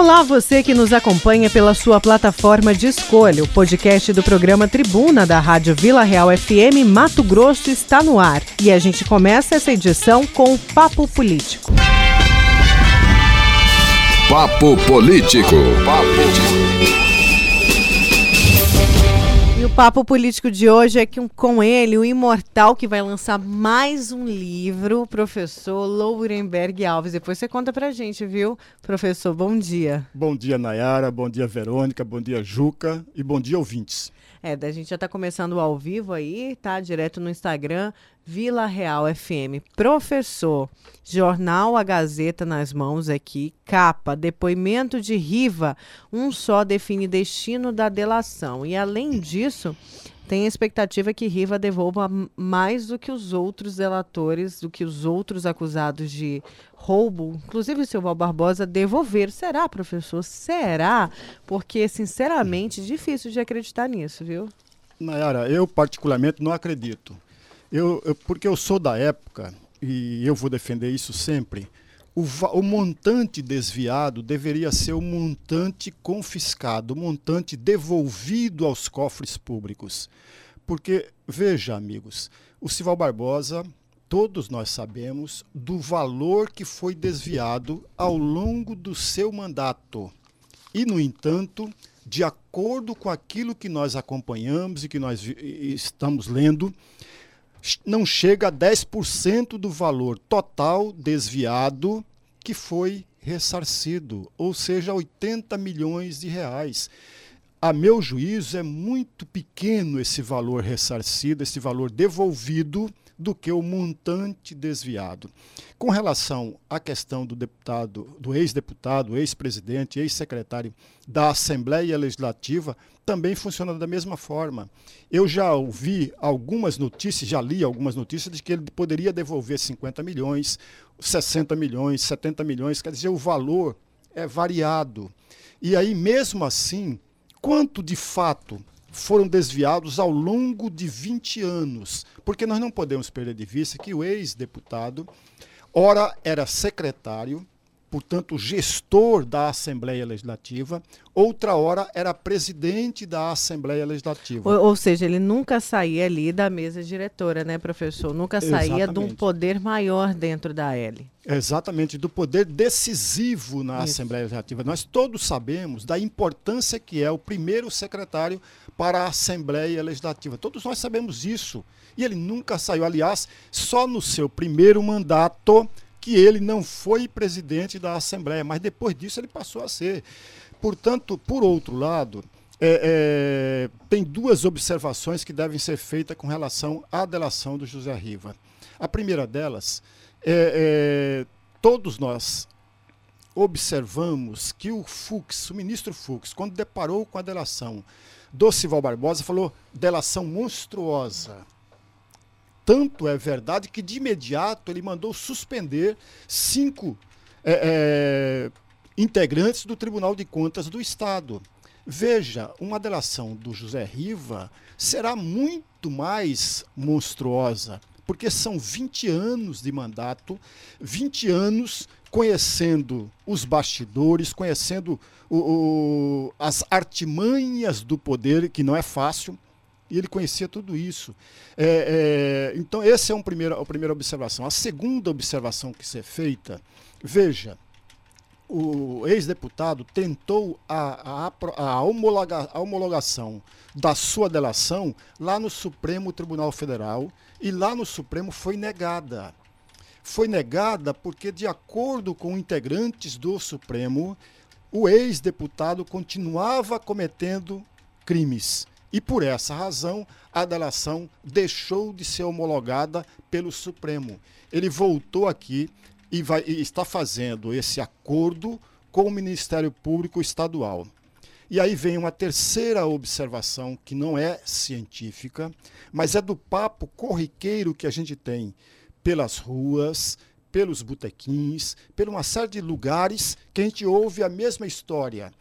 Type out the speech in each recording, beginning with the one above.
Olá, você que nos acompanha pela sua plataforma de escolha. O podcast do programa Tribuna da Rádio Vila Real FM Mato Grosso está no ar. E a gente começa essa edição com o Papo Político. Papo Político. Papo Político. Papo político de hoje é que, com ele, o imortal que vai lançar mais um livro, professor Lourenberg Alves. Depois você conta pra gente, viu? Professor, bom dia. Bom dia, Nayara. Bom dia, Verônica. Bom dia, Juca. E bom dia, ouvintes. É, a gente já está começando ao vivo aí, tá? Direto no Instagram, Vila Real FM. Professor, jornal A Gazeta nas mãos aqui, capa, depoimento de Riva, um só define destino da delação. E além disso, tem a expectativa que Riva devolva mais do que os outros delatores, do que os outros acusados de roubo, inclusive o Silval Barbosa, devolver. Será, professor? Será? Porque, sinceramente, difícil de acreditar nisso, viu? Nayara, eu particularmente não acredito. Eu, eu, porque eu sou da época, e eu vou defender isso sempre, o, o, montante desviado deveria ser o montante confiscado, o montante devolvido aos cofres públicos. Porque, veja, amigos, o Sival Barbosa, todos nós sabemos do valor que foi desviado ao longo do seu mandato. E, no entanto, de acordo com aquilo que nós acompanhamos e que nós estamos lendo, não chega a 10% do valor total desviado que foi ressarcido, ou seja, 80 milhões de reais. A meu juízo, é muito pequeno esse valor ressarcido, esse valor devolvido do que o montante desviado. Com relação à questão do deputado, do ex-deputado, ex-presidente, ex-secretário da Assembleia Legislativa, também funciona da mesma forma. Eu já ouvi algumas notícias, já li algumas notícias de que ele poderia devolver 50 milhões, 60 milhões, 70 milhões, quer dizer, o valor é variado. E aí, mesmo assim, quanto de fato foram desviados ao longo de 20 anos, porque nós não podemos perder de vista que o ex-deputado, ora era secretário, portanto, gestor da Assembleia Legislativa, outra hora era presidente da Assembleia Legislativa. Ou, ou, seja, ele nunca saía ali da mesa diretora, né, professor? Nunca saía Exatamente. de um poder maior dentro da L. Exatamente, do poder decisivo na Isso. Assembleia Legislativa. Nós todos sabemos da importância que é o primeiro secretário para a Assembleia Legislativa. Todos nós sabemos isso. E ele nunca saiu. Aliás, só no seu primeiro mandato que ele não foi presidente da Assembleia, mas depois disso ele passou a ser. Portanto, por outro lado, é, é, tem duas observações que devem ser feitas com relação à delação do José Riva. A primeira delas é, é todos nós observamos que o Fux, o ministro Fux, quando deparou com a delação do Sival Barbosa, falou delação monstruosa. Tanto é verdade que de imediato ele mandou suspender cinco é, é, integrantes do Tribunal de Contas do Estado. Veja, uma delação do José Riva será muito mais monstruosa, porque são 20 anos de mandato, 20 anos conhecendo os bastidores, conhecendo o, o, as artimanhas do poder, que não é fácil e ele conhecia tudo isso. É, é, então, essa é um primeiro, a primeira observação. A segunda observação que ser feita, veja, o ex-deputado tentou a, a, a, homologa, a homologação da sua delação lá no Supremo Tribunal Federal e lá no Supremo foi negada. Foi negada porque, de acordo com integrantes do Supremo, o ex-deputado continuava cometendo crimes. E por essa razão, a delação deixou de ser homologada pelo Supremo. Ele voltou aqui e, vai, e está fazendo esse acordo com o Ministério Público Estadual. E aí vem uma terceira observação que não é científica, mas é do papo corriqueiro que a gente tem pelas ruas, pelos botequins, por uma série de lugares que a gente ouve a mesma história.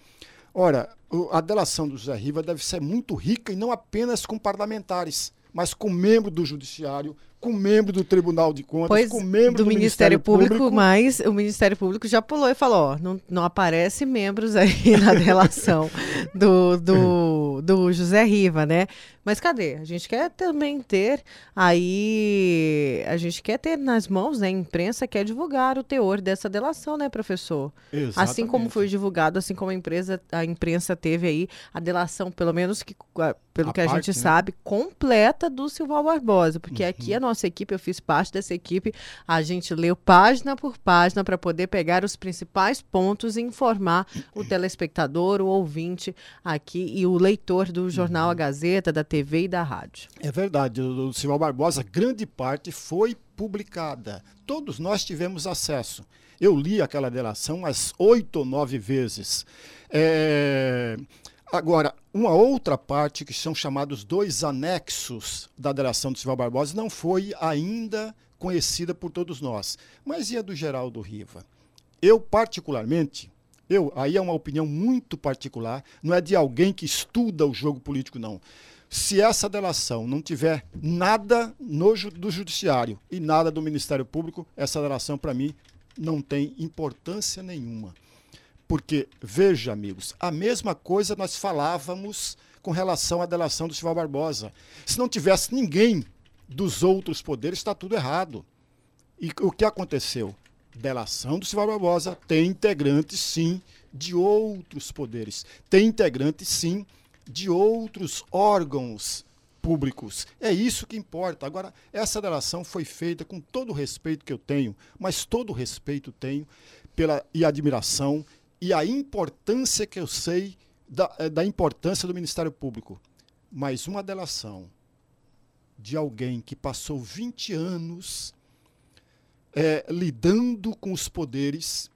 Ora, a delação do José Riva deve ser muito rica e não apenas com parlamentares, mas com membros do judiciário, com membro do Tribunal de Contas, Pois, com membro do, do, Ministério, Público, mas o Ministério Público já pulou e falou, ó, não, não aparece membros aí na delação do, do, do José Riva, né? Mas cadê? A gente quer também ter aí, a gente quer ter nas mãos, né, a imprensa quer divulgar o teor dessa delação, né, professor? Assim como Exatamente. foi divulgado, assim como a empresa, a imprensa teve aí a delação, pelo menos que, a- pelo A que a parte, gente né? sabe, completa do Silval Barbosa, porque Uhum. aqui a nossa equipe, eu fiz parte dessa equipe, a gente leu página por página para poder pegar os principais pontos e informar o telespectador, o ouvinte aqui e o leitor do Uhum. jornal A Gazeta, da TV e da rádio. É verdade, o do Silval Barbosa, grande parte foi publicada. Todos nós tivemos acesso. Eu li aquela delação umas oito ou nove vezes. É, Agora, uma outra parte, que são chamados dois anexos da delação do Silval Barbosa, não foi ainda conhecida por todos nós. Mas e a do Geraldo Riva? Eu, particularmente, eu, aí é uma opinião muito particular, não é de alguém que estuda o jogo político, não. Se essa delação não tiver nada no, do Judiciário e nada do Ministério Público, essa delação, para mim, não tem importância nenhuma. Porque, veja, amigos, a mesma coisa nós falávamos com relação à delação do Silval Barbosa. Se não tivesse ninguém dos outros poderes, está tudo errado. E o que aconteceu? Delação do Silval Barbosa tem integrantes, sim, de outros poderes. Tem integrantes, sim, de outros órgãos públicos. É isso que importa. Agora, essa delação foi feita com todo o respeito que eu tenho, mas todo o respeito tenho pela, e admiração e a importância que eu sei da, eh, da importância do Ministério Público. Mas uma delação de alguém que passou 20 anos eh, lidando com os poderes,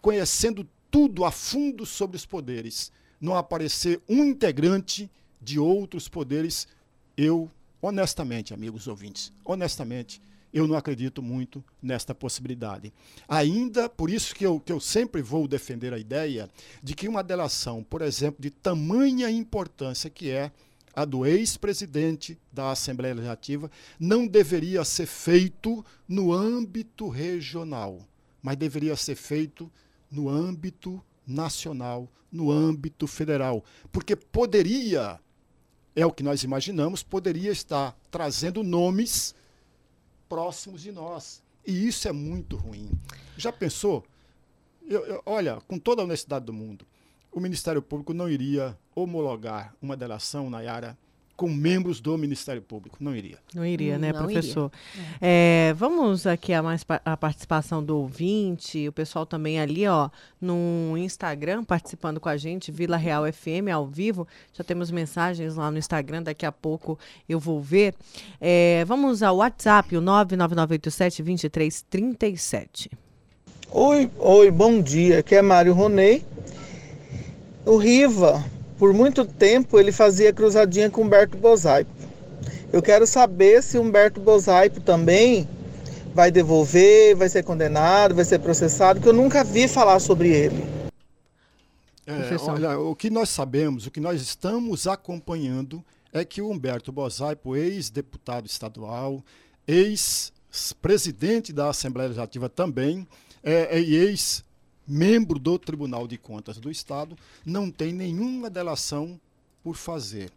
conhecendo tudo a fundo sobre os poderes, não aparecer um integrante de outros poderes, eu, honestamente, amigos ouvintes, honestamente, eu não acredito muito nesta possibilidade. Ainda, por isso que eu, que eu sempre vou defender a ideia de que uma delação, por exemplo, de tamanha importância que é a do ex-presidente da Assembleia Legislativa, não deveria ser feito no âmbito regional, mas deveria ser feito no âmbito nacional, no âmbito federal. Porque poderia, é o que nós imaginamos, poderia estar trazendo nomes próximos de nós. E isso é muito ruim. Já pensou? Eu- eu- olha, com toda a honestidade do mundo, o Ministério Público não iria homologar uma delação, Nayara, com membros do Ministério Público. Não iria. Não iria, né, Não professor? É, vamos aqui a mais pa- a participação do ouvinte, o pessoal também ali, ó, no Instagram participando com a gente, Vila Real FM ao vivo. Já temos mensagens lá no Instagram, daqui a pouco eu vou ver. É, vamos ao WhatsApp, o 99987-2337. Oi, oi, bom dia. Aqui é Mário Ronei. O Riva, por muito tempo, ele fazia cruzadinha com Humberto Bosaipo. Eu quero saber se Humberto Bosaipo também vai devolver, vai ser condenado, vai ser processado, que eu nunca vi falar sobre ele. É, olha, o que nós sabemos, o que nós estamos acompanhando é que o Humberto Bosaipo, ex-deputado estadual, ex-presidente da Assembleia Legislativa também, é, é, e ex-membro do Tribunal de Contas do Estado, não tem nenhuma delação por fazer.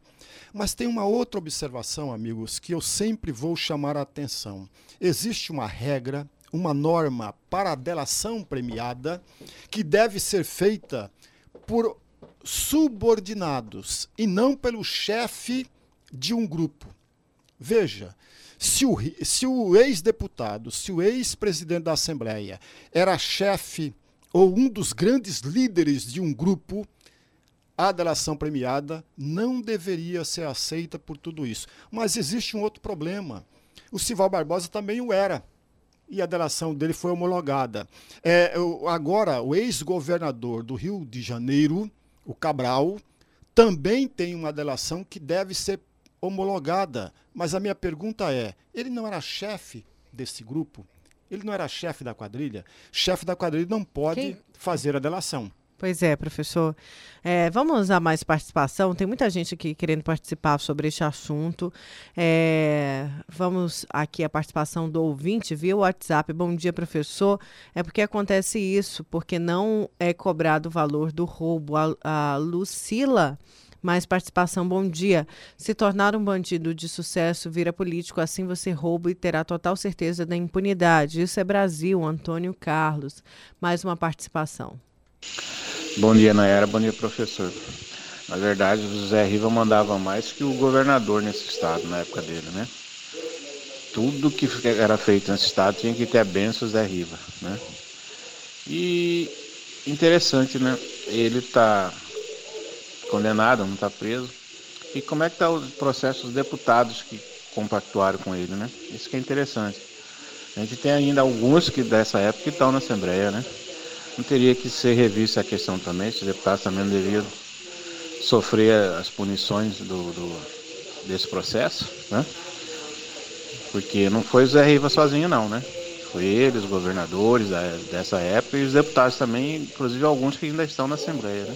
Mas tem uma outra observação, amigos, que eu sempre vou chamar a atenção. Existe uma regra, uma norma para a delação premiada que deve ser feita por subordinados e não pelo chefe de um grupo. Veja, se o, se o ex-deputado, se o ex-presidente da Assembleia era chefe ou um dos grandes líderes de um grupo, a delação premiada não deveria ser aceita por tudo isso. Mas existe um outro problema. O Sival Barbosa também o era. E a delação dele foi homologada. É, agora, o ex-governador do Rio de Janeiro, o Cabral, também tem uma delação que deve ser homologada. Mas a minha pergunta é: ele não era chefe desse grupo? Ele não era chefe da quadrilha? Chefe da quadrilha não pode Quem? fazer a delação. Pois é, professor. É, vamos a mais participação. Tem muita gente aqui querendo participar sobre este assunto. É, vamos aqui a participação do ouvinte via WhatsApp. Bom dia, professor. É porque acontece isso, porque não é cobrado o valor do roubo. A, a Lucila mais participação. Bom dia. Se tornar um bandido de sucesso, vira político, assim você rouba e terá total certeza da impunidade. Isso é Brasil, Antônio Carlos. Mais uma participação. Bom dia, Nayara. Bom dia, professor. Na verdade, o José Riva mandava mais que o governador nesse estado, na época dele, né? Tudo que era feito nesse estado tinha que ter a benção José Riva, né? E interessante, né? Ele tá condenado, não está preso. E como é que está o processo dos deputados que compactuaram com ele, né? Isso que é interessante. A gente tem ainda alguns que dessa época que estão na Assembleia, né? Não teria que ser revista a questão também, esses deputados também não deveriam sofrer as punições do, do, desse processo, né? Porque não foi o Zé Riva sozinho não, né? Foi ele, os governadores dessa época e os deputados também, inclusive alguns que ainda estão na Assembleia, né?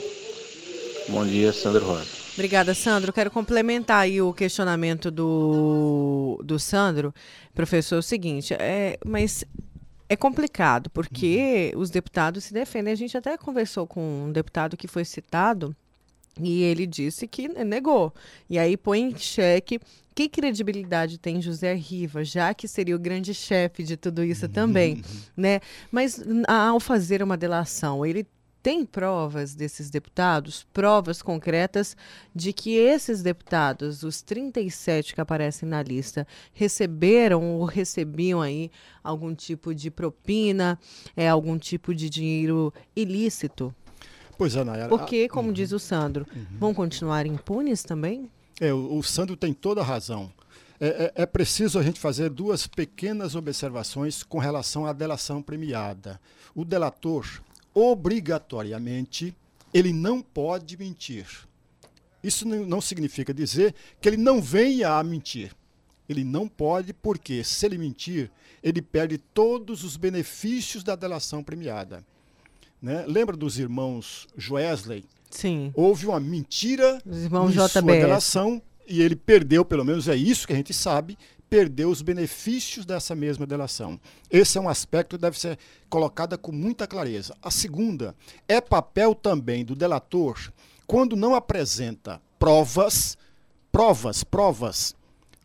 Bom dia, Sandro Rosa. Obrigada, Sandro. Quero complementar aí o questionamento do, do Sandro, professor, é o seguinte, é, mas é complicado, porque os deputados se defendem. A gente até conversou com um deputado que foi citado e ele disse que negou. E aí põe em xeque que credibilidade tem José Riva, já que seria o grande chefe de tudo isso também, né? Mas ao fazer uma delação, ele tem provas desses deputados, provas concretas de que esses deputados, os 37 que aparecem na lista, receberam ou recebiam aí algum tipo de propina, é, algum tipo de dinheiro ilícito? Pois é, Nayara. Porque, como uhum. diz o Sandro, uhum. vão continuar impunes também? É, o, o Sandro tem toda a razão. É, é, é, preciso a gente fazer duas pequenas observações com relação à delação premiada. O delator, obrigatoriamente, ele não pode mentir. Isso não significa dizer que ele não venha a mentir. Ele não pode, porque se ele mentir, ele perde todos os benefícios da delação premiada. Né? Lembra dos irmãos Joesley? Sim. Houve uma mentira os irmãos em sua delação e ele perdeu, pelo menos é isso que a gente sabe, perdeu os benefícios dessa mesma delação. Esse é um aspecto que deve ser colocado com muita clareza. A segunda, é papel também do delator, quando não apresenta provas, provas, provas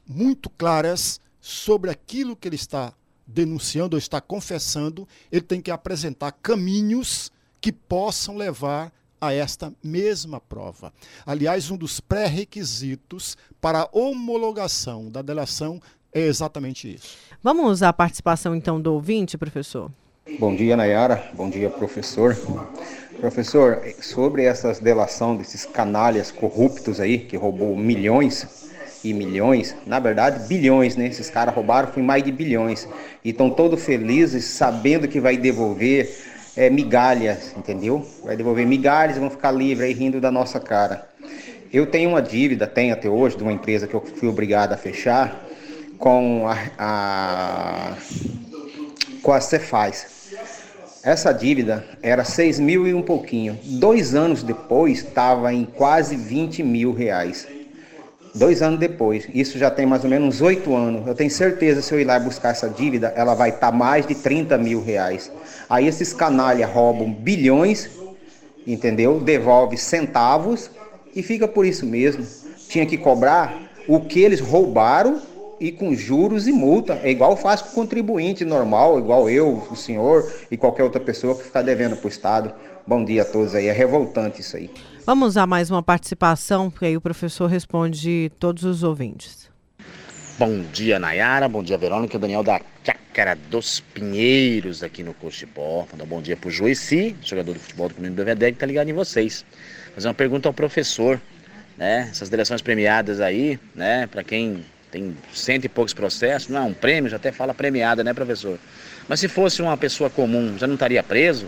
muito claras sobre aquilo que ele está denunciando ou está confessando, ele tem que apresentar caminhos que possam levar a esta mesma prova. Aliás, um dos pré-requisitos para a homologação da delação é exatamente isso. Vamos usar a participação então do ouvinte, professor? Bom dia, Nayara. Bom dia, professor. Professor, sobre essas delação desses canalhas corruptos aí, que roubou milhões e milhões, na verdade bilhões, né? Esses caras roubaram foi mais de bilhões. E estão todos felizes, sabendo que vai devolver é, migalhas, entendeu? Vai devolver migalhas e vão ficar livres aí rindo da nossa cara. Eu tenho uma dívida, tenho até hoje, de uma empresa que eu fui obrigado a fechar, com a, a com a Cefaz. Essa dívida era 6 mil e um pouquinho. Dois anos depois estava em quase 20 mil reais. Dois anos depois, isso já tem mais ou menos oito anos. Eu tenho certeza se eu ir lá buscar essa dívida, ela vai estar tá mais de 30 mil reais. Aí esses canalhas roubam bilhões, entendeu? Devolve centavos e fica por isso mesmo. Tinha que cobrar o que eles roubaram e com juros e multa. É igual faz com o contribuinte normal, igual eu, o senhor e qualquer outra pessoa que está devendo para o Estado. Bom dia a todos aí. É revoltante isso aí. Vamos a mais uma participação, porque aí o professor responde todos os ouvintes. Bom dia, Nayara. Bom dia, Verônica. Daniel da Chácara dos Pinheiros, aqui no Cochibó. Mandar um bom dia pro Joici, jogador de futebol do Comunidade do Vedeg, que tá ligado em vocês. Fazer uma pergunta ao professor, né? Essas direções premiadas aí, né? Para quem tem cento e poucos processos, não é um prêmio, já até fala premiada, né, professor? Mas se fosse uma pessoa comum, já não estaria preso?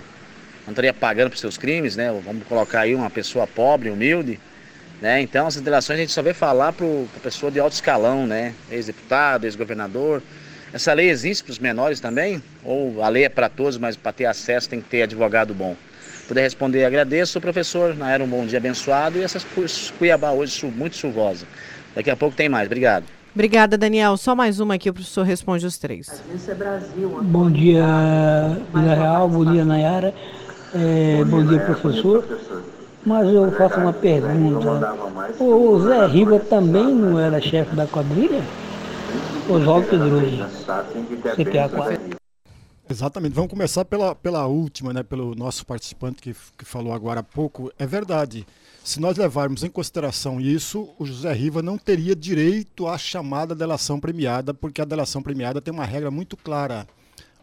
Não estaria pagando por seus crimes, né? Vamos colocar aí uma pessoa pobre, humilde, né? Então, essas delações a gente só vê falar para a pessoa de alto escalão, né? Ex-deputado, ex-governador. Essa lei existe para os menores também? Ou a lei é para todos, mas para ter acesso tem que ter advogado bom? puder responder, agradeço, professor. Era um bom dia abençoado e essas Cuiabá hoje muito chuvosa. Daqui a pouco tem mais. Obrigado. Obrigada, Daniel. Só mais uma aqui, o professor responde os três. Bom dia, Vila Real. Bom dia, Nayara. É, bom dia, professor. Mas eu faço uma pergunta. O Zé Riva também não era chefe da quadrilha? Oswaldo Pedroso, CPA 4. Exatamente. Vamos começar pela, pela última, né? Pelo nosso participante que, que falou agora há pouco. É verdade. Se nós levarmos em consideração isso, o José Riva não teria direito à chamada delação premiada, porque a delação premiada tem uma regra muito clara.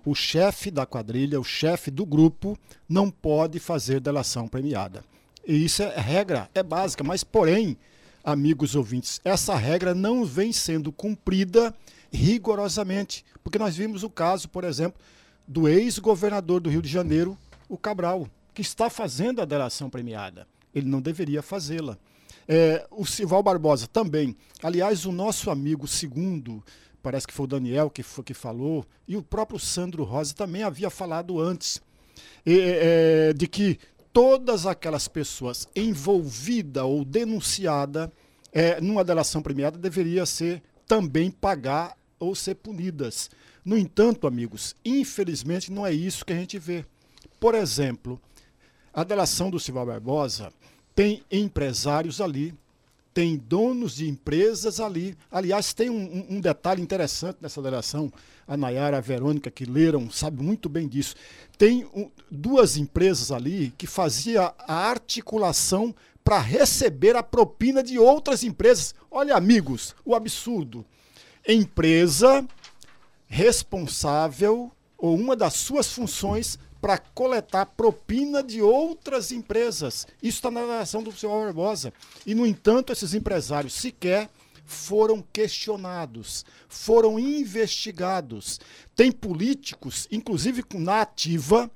O chefe da quadrilha, o chefe do grupo, não pode fazer delação premiada. E isso é regra, é básica, mas porém, amigos ouvintes, essa regra não vem sendo cumprida rigorosamente, porque nós vimos o caso, por exemplo, do ex-governador do Rio de Janeiro, o Cabral, que está fazendo a delação premiada. Ele não deveria fazê-la. É, o Sival Barbosa também. Aliás, o nosso amigo segundo, parece que foi o Daniel que, foi, que falou, e o próprio Sandro Rosa também havia falado antes, é, é, de que todas aquelas pessoas envolvidas ou denunciadas é, numa delação premiada deveria ser também pagar ou ser punidas. No entanto, amigos, infelizmente não é isso que a gente vê. Por exemplo, a delação do Silva Barbosa tem empresários ali, tem donos de empresas ali. Aliás, tem um, um detalhe interessante nessa delação. A Nayara, a Verônica, que leram, sabe muito bem disso. Tem um, duas empresas ali que fazia a articulação para receber a propina de outras empresas. Olha, amigos, o absurdo. Empresa responsável ou uma das suas funções para coletar propina de outras empresas. Isso está na narração do senhor Barbosa. E, no entanto, esses empresários sequer foram questionados, foram investigados. Tem políticos, inclusive na ativa,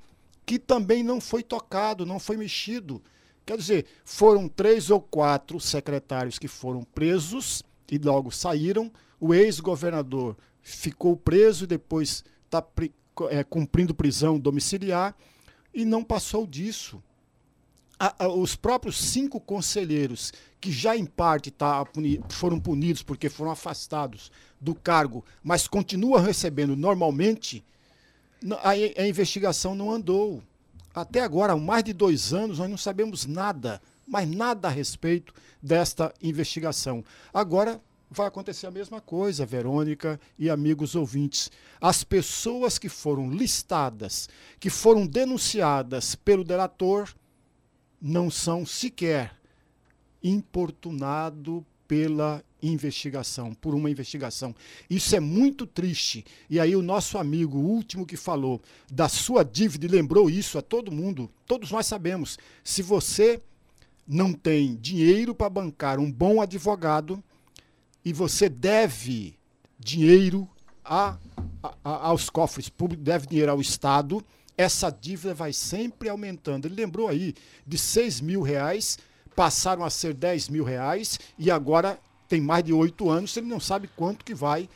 que também não foi tocado, não foi mexido. Quer dizer, foram três ou quatro secretários que foram presos e logo saíram. O ex-governador ficou preso e depois está é, cumprindo prisão domiciliar e não passou disso. A, a, os próprios cinco conselheiros, que já em parte tá, puni, foram punidos porque foram afastados do cargo, mas continuam recebendo normalmente, a, a investigação não andou. Até agora, há mais de dois anos, nós não sabemos nada, mas nada a respeito desta investigação. Agora, vai acontecer a mesma coisa, Verônica e amigos ouvintes. As pessoas que foram listadas, que foram denunciadas pelo delator, não são sequer importunado pela investigação, por uma investigação. Isso é muito triste. E aí o nosso amigo o último que falou da sua dívida e lembrou isso a todo mundo, todos nós sabemos, se você não tem dinheiro para bancar um bom advogado, e você deve dinheiro a, a, aos cofres públicos, deve dinheiro ao Estado, essa dívida vai sempre aumentando. Ele lembrou aí de 6 mil reais, passaram a ser 10 mil reais e agora tem mais de oito anos, ele não sabe quanto que vai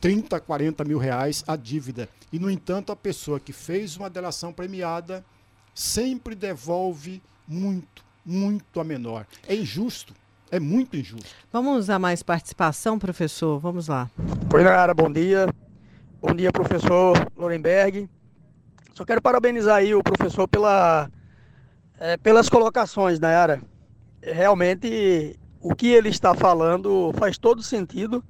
30, 40 mil reais a dívida. E, no entanto, a pessoa que fez uma delação premiada sempre devolve muito, muito a menor. É injusto. É muito injusto. Vamos a mais participação, professor? Vamos lá. Oi, Nara, bom dia. Bom dia, professor Lorenberg. Só quero parabenizar aí o professor pela, é, pelas colocações, Nayara. Realmente, o que ele está falando faz todo sentido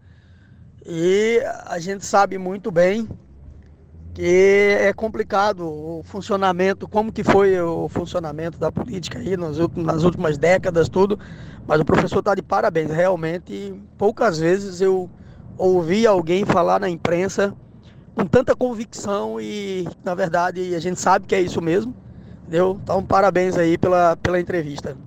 e a gente sabe muito bem que é complicado o funcionamento, como que foi o funcionamento da política aí nas, nas últimas décadas, tudo. Mas o professor está de parabéns. Realmente, poucas vezes eu ouvi alguém falar na imprensa com tanta convicção e, na verdade, a gente sabe que é isso mesmo. Entendeu? Então, parabéns aí pela, pela entrevista.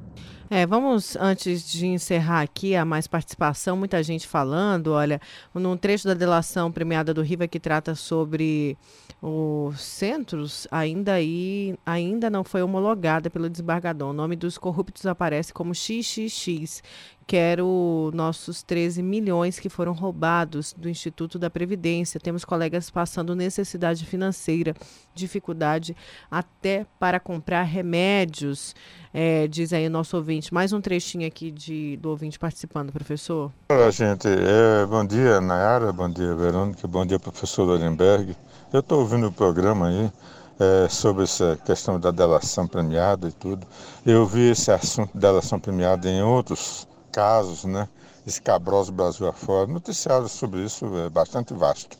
É, vamos, antes de encerrar aqui, a mais participação, muita gente falando, olha, num trecho da delação premiada do Riva que trata sobre os centros, ainda aí, ainda não foi homologada pelo desembargador. O nome dos corruptos aparece como XXX, quero nossos 13 milhões que foram roubados do Instituto da Previdência. Temos colegas passando necessidade financeira, dificuldade até para comprar remédios, é, diz aí o nosso ouvinte. Mais um trechinho aqui de, do ouvinte participando, professor. Olá, gente. É, bom dia, Nayara. Bom dia, Verônica. Bom dia, professor Lorenberg. Eu estou ouvindo o programa aí é, sobre essa questão da delação premiada e tudo. Eu vi esse assunto de delação premiada em outros casos, né? Escabroso Brasil afora. Noticiário sobre isso é bastante vasto.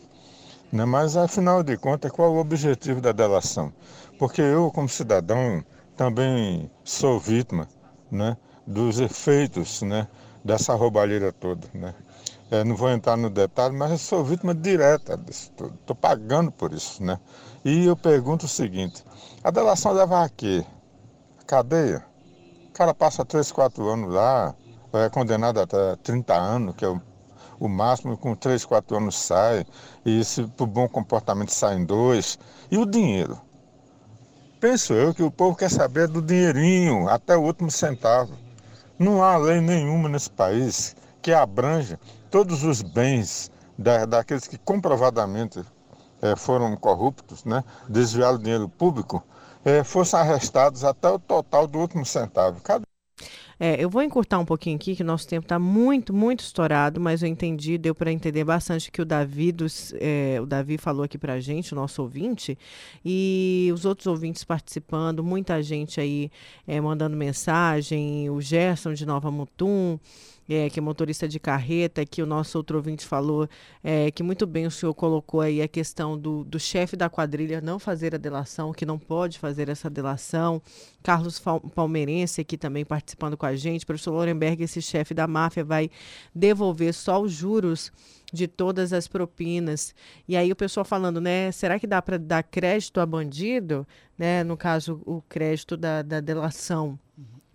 Né? Mas, afinal de contas, qual o objetivo da delação? Porque eu, como cidadão, também sou vítima né? dos efeitos né? dessa roubalheira toda. Né? É, não vou entrar no detalhe, mas eu sou vítima direta disso tudo. Estou pagando por isso. Né? E eu pergunto o seguinte: a delação leva a quê? Cadeia? O cara passa 3, 4 anos lá, é condenado até 30 anos, que é o, o máximo, com 3, 4 anos sai, e se por bom comportamento saem dois. E o dinheiro? Penso eu que o povo quer saber do dinheirinho, até o último centavo. Não há lei nenhuma nesse país que abranja todos os bens da, daqueles que comprovadamente é, foram corruptos, né, desviaram dinheiro público, é, fossem arrestados até o total do último centavo. Cada é, eu vou encurtar um pouquinho aqui, que o nosso tempo está muito, muito estourado, mas eu entendi, deu para entender bastante que o Davi, dos, é, o Davi falou aqui para a gente, o nosso ouvinte, e os outros ouvintes participando, muita gente aí é, mandando mensagem, o Gerson de Nova Mutum, é, que é motorista de carreta, que o nosso outro ouvinte falou, é, que muito bem o senhor colocou aí a questão do, do chefe da quadrilha não fazer a delação, que não pode fazer essa delação. Carlos Palmeirense aqui também participando com a gente. Professor Lorenberg, esse chefe da máfia vai devolver só os juros de todas as propinas. E aí o pessoal falando, né? Será que dá para dar crédito a bandido? Né? No caso, o crédito da, da delação.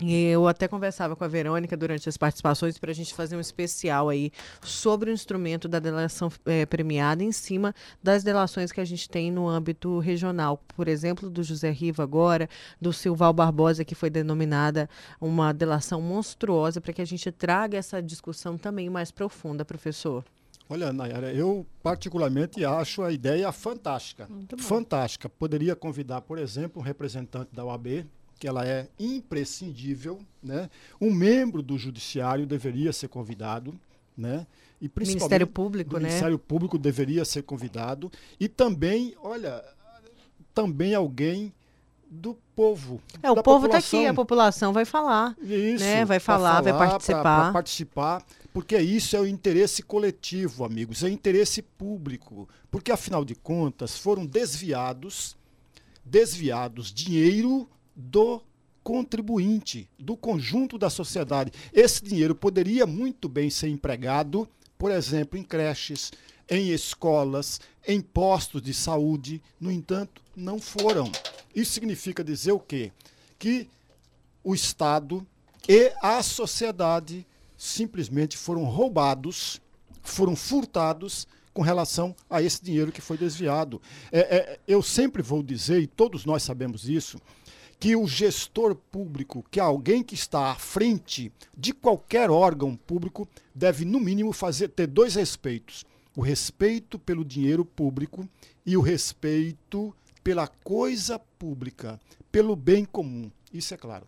E eu até conversava com a Verônica durante as participações para a gente fazer um especial aí sobre o instrumento da delação é, premiada em cima das delações que a gente tem no âmbito regional. Por exemplo, do José Riva agora, do Silval Barbosa, que foi denominada uma delação monstruosa, para que a gente traga essa discussão também mais profunda, professor. Olha, Nayara, eu particularmente acho a ideia fantástica. Fantástica. Poderia convidar, por exemplo, um representante da OAB, que ela é imprescindível, né? Um membro do judiciário deveria ser convidado, né? E principalmente Ministério Público, né? Ministério Público deveria ser convidado e também, olha, também alguém do povo. É, o povo está aqui, a população vai falar. Isso, né? Vai falar, falar vai participar. Para participar, porque isso é o interesse coletivo, amigos, é interesse público. Porque, afinal de contas, foram desviados, desviados dinheiro do contribuinte, do conjunto da sociedade. Esse dinheiro poderia muito bem ser empregado, por exemplo, em creches, em escolas, em postos de saúde. No entanto, não foram. Isso significa dizer o quê? Que o Estado e a sociedade simplesmente foram roubados, foram furtados com relação a esse dinheiro que foi desviado. É, é, eu sempre vou dizer, e todos nós sabemos isso, que o gestor público, que alguém que está à frente de qualquer órgão público, deve, no mínimo, fazer ter dois respeitos: o respeito pelo dinheiro público e o respeito pela coisa pública, pelo bem comum. Isso é claro.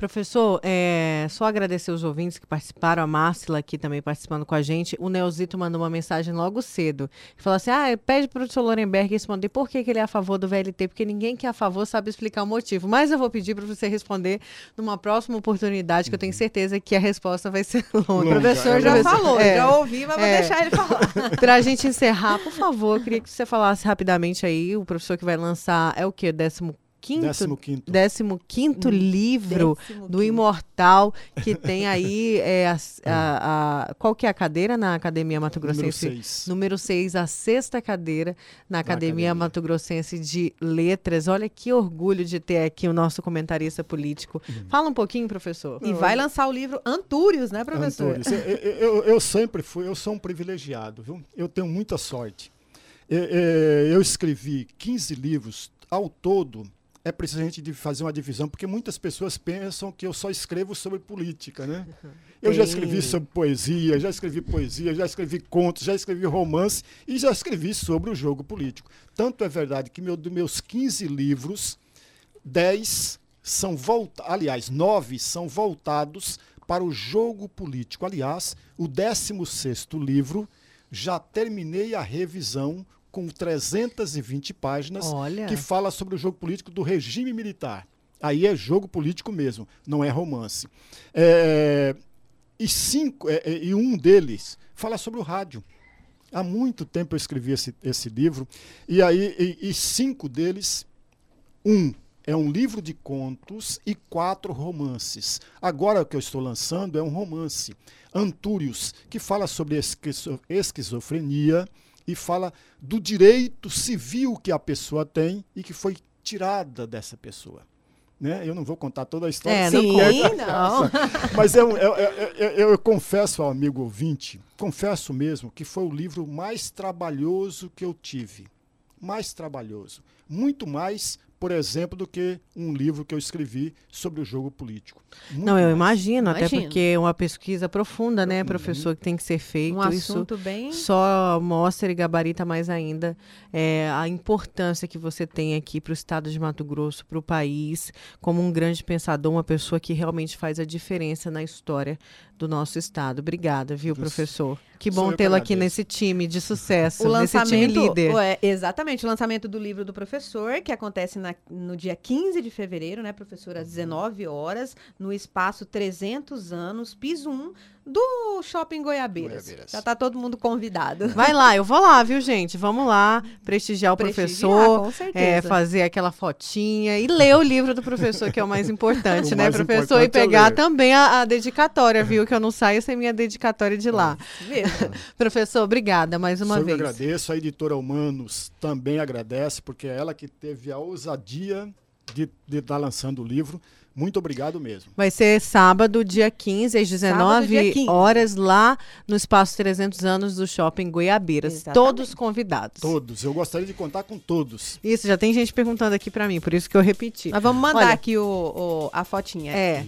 Professor, é, só agradecer os ouvintes que participaram, a Márcia aqui também participando com a gente. O Neozito mandou uma mensagem logo cedo. Falou assim: ah, pede para o professor Lorenberg responder por que, que ele é a favor do VLT, porque ninguém que é a favor sabe explicar o motivo. Mas eu vou pedir para você responder numa próxima oportunidade, que eu tenho certeza que a resposta vai ser longa. O professor já falou, é, já ouvi, mas vou é, deixar ele falar. para a gente encerrar, por favor, eu queria que você falasse rapidamente aí. O professor que vai lançar é o quê? Décimo quinto, décimo quinto, décimo quinto hum, livro décimo do quinto. Imortal, que tem aí é, a, a, a, qual que é a cadeira na Academia Mato Grossense? Número 6. Número 6, a sexta cadeira na Academia, Academia Mato Grossense de Letras. Olha que orgulho de ter aqui o nosso comentarista político. Uhum. Fala um pouquinho, professor. E vai lançar o livro Antúrios, né, professor? Antúrios. eu, eu, eu sempre fui, eu sou um privilegiado, viu? Eu tenho muita sorte. Eu, eu escrevi 15 livros ao todo é preciso a gente fazer uma divisão, porque muitas pessoas pensam que eu só escrevo sobre política, né? Eu já escrevi sobre poesia, já escrevi poesia, já escrevi contos, já escrevi romance e já escrevi sobre o jogo político. Tanto é verdade que meu, dos meus 15 livros, 10 são voltados, aliás, 9 são voltados para o jogo político. Aliás, o 16º livro já terminei a revisão com 320 páginas Olha. que fala sobre o jogo político do regime militar. Aí é jogo político mesmo, não é romance. É, e, cinco, é, é, e um deles fala sobre o rádio. Há muito tempo eu escrevi esse, esse livro, e aí e, e cinco deles, um é um livro de contos e quatro romances. Agora o que eu estou lançando é um romance, Antúrios, que fala sobre esquizofrenia e fala do direito civil que a pessoa tem e que foi tirada dessa pessoa. Né? Eu não vou contar toda a história. É, sim, não. Mas eu, eu, eu, eu, confesso ao amigo ouvinte, confesso mesmo, que foi o livro mais trabalhoso que eu tive. Mais trabalhoso. Muito mais por exemplo, do que um livro que eu escrevi sobre o jogo político. Muito Não, eu imagino, imagino, até porque é uma pesquisa profunda, né, professor, que tem que ser feito. Um assunto Isso bem... só mostra e gabarita mais ainda é, a importância que você tem aqui para o estado de Mato Grosso, para o país, como um grande pensador, uma pessoa que realmente faz a diferença na história do nosso estado. Obrigada, viu, professor? Que bom tê-lo aqui nesse time de sucesso, o nesse time líder. É, exatamente, o lançamento do livro do professor, que acontece na, no dia 15 de fevereiro, né, professor, às 19 horas, no espaço 300 anos, piso 1 do Shopping Goiabeiras. Goiabeiras. Já tá todo mundo convidado. Vai lá, eu vou lá, viu, gente? Vamos lá prestigiar o prestigiar, professor, com certeza. É, fazer aquela fotinha e ler o livro do professor, que é o mais importante, o né, mais professor? Importante e é pegar é também a, a, dedicatória, viu? Que eu não saio sem minha dedicatória de lá. É. professor, obrigada mais uma vez. Eu agradeço. A editora Humanos também agradece, porque é ela que teve a ousadia de estar tá lançando o livro. Muito obrigado mesmo. Vai ser sábado, dia 15, às 19 15. horas, lá no Espaço 300 Anos do Shopping Goiabeiras. Exatamente. Todos convidados. Todos. Eu gostaria de contar com todos. Isso, já tem gente perguntando aqui para mim, por isso que eu repeti. Mas vamos mandar Olha, aqui o, o, a fotinha. É.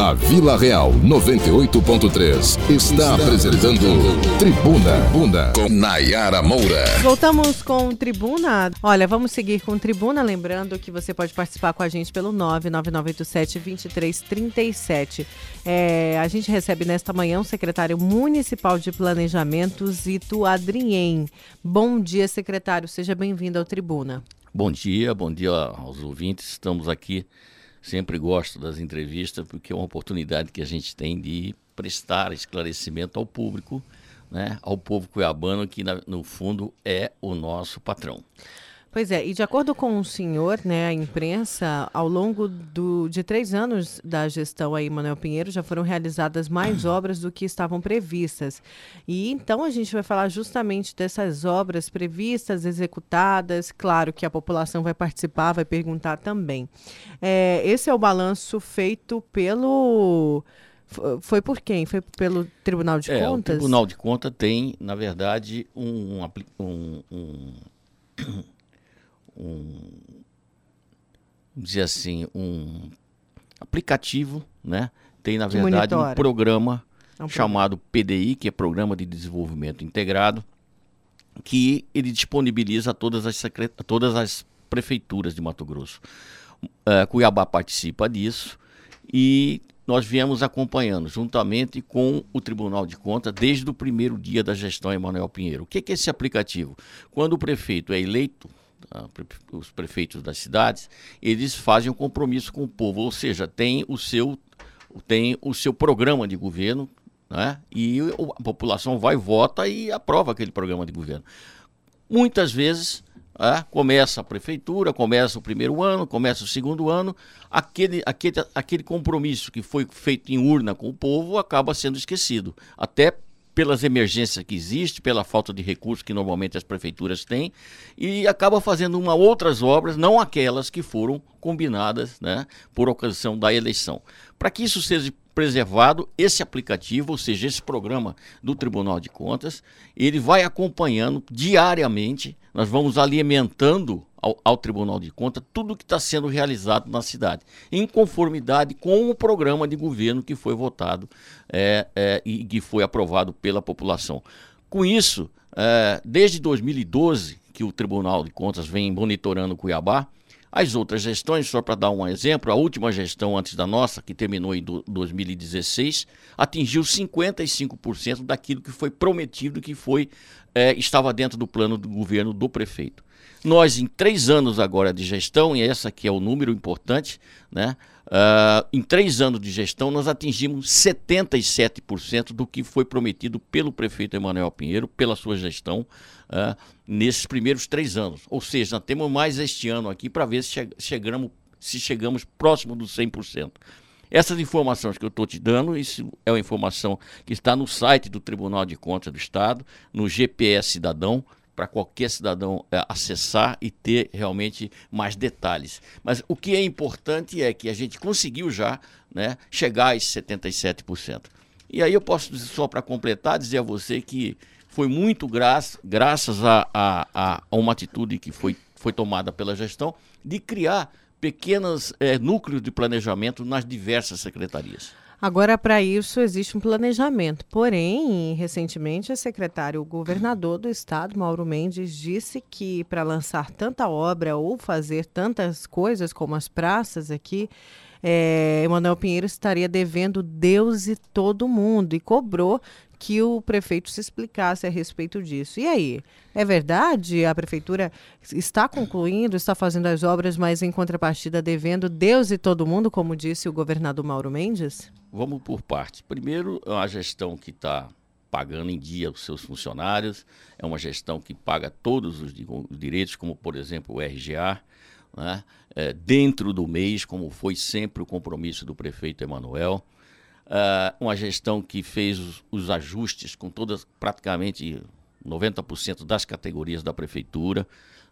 A Vila Real 98.3 está apresentando Tribuna Bunda com Nayara Moura. Voltamos com Tribuna. Olha, vamos seguir com Tribuna, lembrando que você pode participar com a gente pelo 99987-2337. É, a gente recebe nesta manhã o secretário municipal de Planejamento, Zito Adrien. Bom dia, secretário. Seja bem-vindo ao Tribuna. Bom dia, bom dia aos ouvintes. Estamos aqui Sempre gosto das entrevistas porque é uma oportunidade que a gente tem de prestar esclarecimento ao público, né, ao povo cuiabano que na, no fundo é o nosso patrão. Pois é, e de acordo com o senhor, né, a imprensa, ao longo do, de três anos da gestão aí, Manuel Pinheiro, já foram realizadas mais obras do que estavam previstas. E então a gente vai falar justamente dessas obras previstas, executadas. Claro que a população vai participar, vai perguntar também. É, esse é o balanço feito pelo. Foi por quem? Foi pelo Tribunal de é, Contas? O Tribunal de Contas tem, na verdade, um, um, um um dizer assim, um aplicativo, né? Tem na verdade um programa é um chamado PDI, que é Programa de Desenvolvimento Integrado, que ele disponibiliza a todas as, secret... todas as prefeituras de Mato Grosso. Uh, Cuiabá participa disso e nós viemos acompanhando juntamente com o Tribunal de Contas desde o primeiro dia da gestão Emanuel Pinheiro. O que é esse aplicativo? Quando o prefeito é eleito, os prefeitos das cidades, eles fazem um compromisso com o povo, ou seja, tem o seu, tem o seu programa de governo, né? e a população vai, vota e aprova aquele programa de governo. Muitas vezes é, começa a prefeitura, começa o primeiro ano, começa o segundo ano, aquele, aquele, aquele compromisso que foi feito em urna com o povo acaba sendo esquecido. Até pelas emergências que existem, pela falta de recursos que normalmente as prefeituras têm, e acaba fazendo uma outras obras, não aquelas que foram combinadas né, por ocasião da eleição. Para que isso seja preservado, esse aplicativo, ou seja, esse programa do Tribunal de Contas, ele vai acompanhando diariamente, nós vamos alimentando ao, ao Tribunal de Contas tudo o que está sendo realizado na cidade, em conformidade com o programa de governo que foi votado é, é, e que foi aprovado pela população. Com isso, é, desde 2012, que o Tribunal de Contas vem monitorando Cuiabá, as outras gestões, só para dar um exemplo, a última gestão antes da nossa, que terminou em 2016, atingiu 55% daquilo que foi prometido, que foi é, estava dentro do plano do governo do prefeito. Nós, em três anos agora de gestão, e essa aqui é o número importante, né? Uh, em três anos de gestão, nós atingimos 77% do que foi prometido pelo prefeito Emanuel Pinheiro, pela sua gestão, uh, nesses primeiros três anos. Ou seja, nós temos mais este ano aqui para ver se, che chegamos, se chegamos próximo dos 100%. Essas informações que eu estou te dando, isso é uma informação que está no site do Tribunal de Contas do Estado, no GPS Cidadão, para qualquer cidadão é, acessar e ter realmente mais detalhes. Mas o que é importante é que a gente conseguiu já né, chegar a esses 77%. E aí eu posso, só para completar, dizer a você que foi muito graça, graças a, a, a, uma atitude que foi, foi tomada pela gestão de criar pequenos é, núcleos de planejamento nas diversas secretarias. Agora, para isso, existe um planejamento. Porém, recentemente, o secretário o governador do estado, Mauro Mendes, disse que para lançar tanta obra ou fazer tantas coisas como as praças aqui, é, Emanuel Pinheiro estaria devendo Deus e todo mundo e cobrou que o prefeito se explicasse a respeito disso. E aí, é verdade? A prefeitura está concluindo, está fazendo as obras, mas em contrapartida devendo Deus e todo mundo, como disse o governador Mauro Mendes? Vamos por partes. Primeiro, é uma gestão que está pagando em dia os seus funcionários, é uma gestão que paga todos os direitos, como por exemplo o RGA, né? é, dentro do mês, como foi sempre o compromisso do prefeito Emanuel uh, uma gestão que fez os, os, ajustes com todas, praticamente 90% das categorias da prefeitura.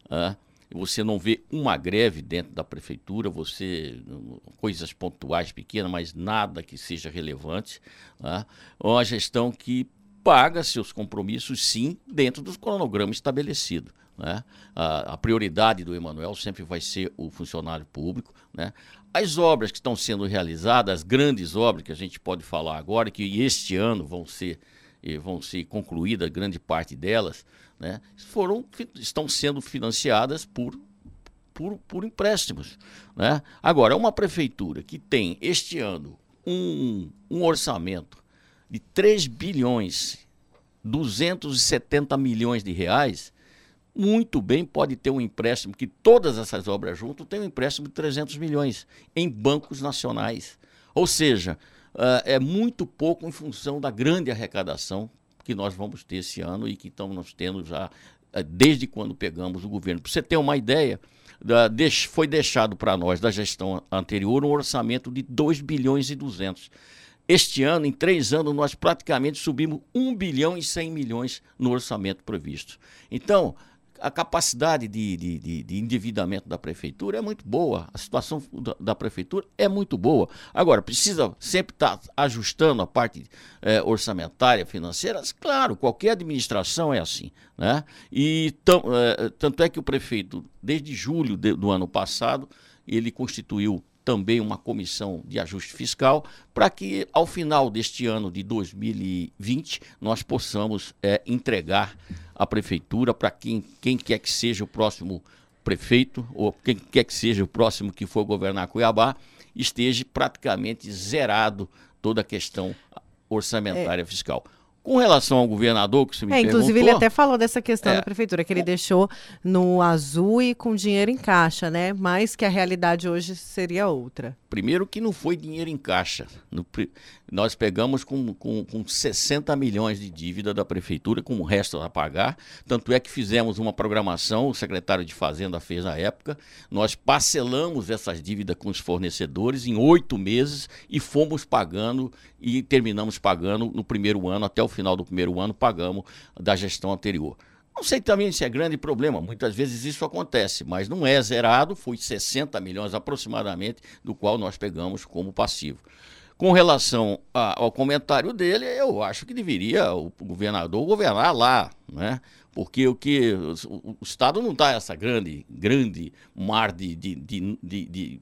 Uh, você não vê uma greve dentro da prefeitura, você coisas pontuais pequenas, mas nada que seja relevante. Uh, uma gestão que paga seus compromissos, sim, dentro do cronograma estabelecido. Né? A, a, prioridade do Emanuel sempre vai ser o funcionário público. Né? As obras que estão sendo realizadas, as grandes obras que a gente pode falar agora, que este ano vão ser, eh, vão ser concluídas, grande parte delas, né? foram, estão sendo financiadas por, por, por empréstimos. Né? Agora, uma prefeitura que tem este ano um, um orçamento de 3 bilhões 270 milhões de reais, muito bem pode ter um empréstimo, que todas essas obras juntas têm um empréstimo de 300 milhões em bancos nacionais. Ou seja, uh, é muito pouco em função da grande arrecadação que nós vamos ter esse ano e que estamos tendo já uh, desde quando pegamos o governo. Para você ter uma ideia, foi deixado para nós da gestão anterior um orçamento de 2 bilhões e 200. Este ano, em três anos, nós praticamente subimos 1 bilhão e 100 milhões no orçamento previsto. Então, a capacidade de, de, de, endividamento da prefeitura é muito boa, a situação da, da prefeitura é muito boa. Agora, precisa sempre estar tá ajustando a parte é, orçamentária, financeira? Claro, qualquer administração é assim. Né? E tam, é, tanto é que o prefeito, desde julho de, do ano passado, ele constituiu também uma comissão de ajuste fiscal para que, ao final deste ano de 2020, nós possamos é, entregar a prefeitura para quem, quem quer que seja o próximo prefeito ou quem quer que seja o próximo que for governar Cuiabá, esteja praticamente zerado toda a questão orçamentária é. fiscal. Com relação ao governador, que você me é, Inclusive, perguntou, ele até falou dessa questão é, da prefeitura, que ele deixou no azul e com dinheiro em caixa, né? Mas que a realidade hoje seria outra. Primeiro que não foi dinheiro em caixa. No, nós pegamos com, com, com 60 milhões de dívida da prefeitura, com o resto a pagar. Tanto é que fizemos uma programação, o secretário de Fazenda fez na época. Nós parcelamos essas dívidas com os fornecedores em oito meses e fomos pagando e terminamos pagando no primeiro ano, até o final do primeiro ano, pagamos da gestão anterior. Não sei também se é grande problema, muitas vezes isso acontece, mas não é zerado, foi 60 milhões aproximadamente, do qual nós pegamos como passivo. Com relação a, ao comentário dele, eu acho que deveria o governador governar lá, né? Porque o que o, o Estado não está essa grande, grande mar de, de, de, de, de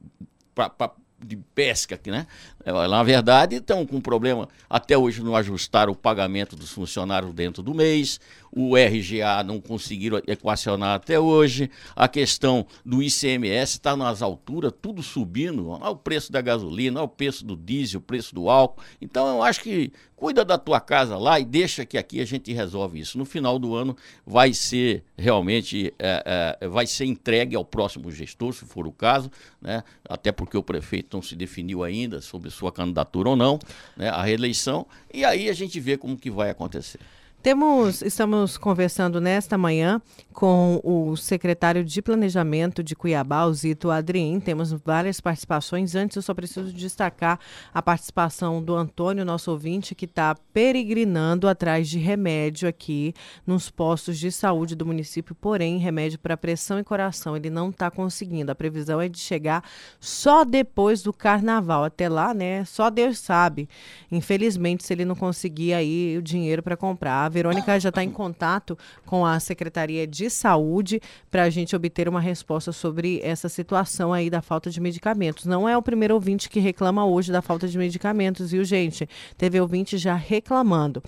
pra, pra, de pesca né? Na verdade, estão com problema. Até hoje não ajustaram o pagamento dos funcionários dentro do mês o RGA não conseguiram equacionar até hoje, a questão do ICMS está nas alturas, tudo subindo, olha o preço da gasolina, olha o preço do diesel, o preço do álcool. Então eu acho que cuida da tua casa lá e deixa que aqui a gente resolve isso. No final do ano vai ser realmente, é, é, vai ser entregue ao próximo gestor, se for o caso, né? até porque o prefeito não se definiu ainda sobre sua candidatura ou não, né? a reeleição, e aí a gente vê como que vai acontecer. Temos, estamos conversando nesta manhã com o secretário de Planejamento de Cuiabá, o Zito Adrien. Temos várias participações. Antes, eu só preciso destacar a participação do Antônio, nosso ouvinte, que está peregrinando atrás de remédio aqui nos postos de saúde do município, porém, remédio para pressão e coração. Ele não está conseguindo. A previsão é de chegar só depois do carnaval. Até lá, né? Só Deus sabe. Infelizmente, se ele não conseguir aí o dinheiro para comprar Verônica já está em contato com a Secretaria de Saúde para a gente obter uma resposta sobre essa situação aí da falta de medicamentos. Não é o primeiro ouvinte que reclama hoje da falta de medicamentos, viu, gente? Teve ouvinte já reclamando.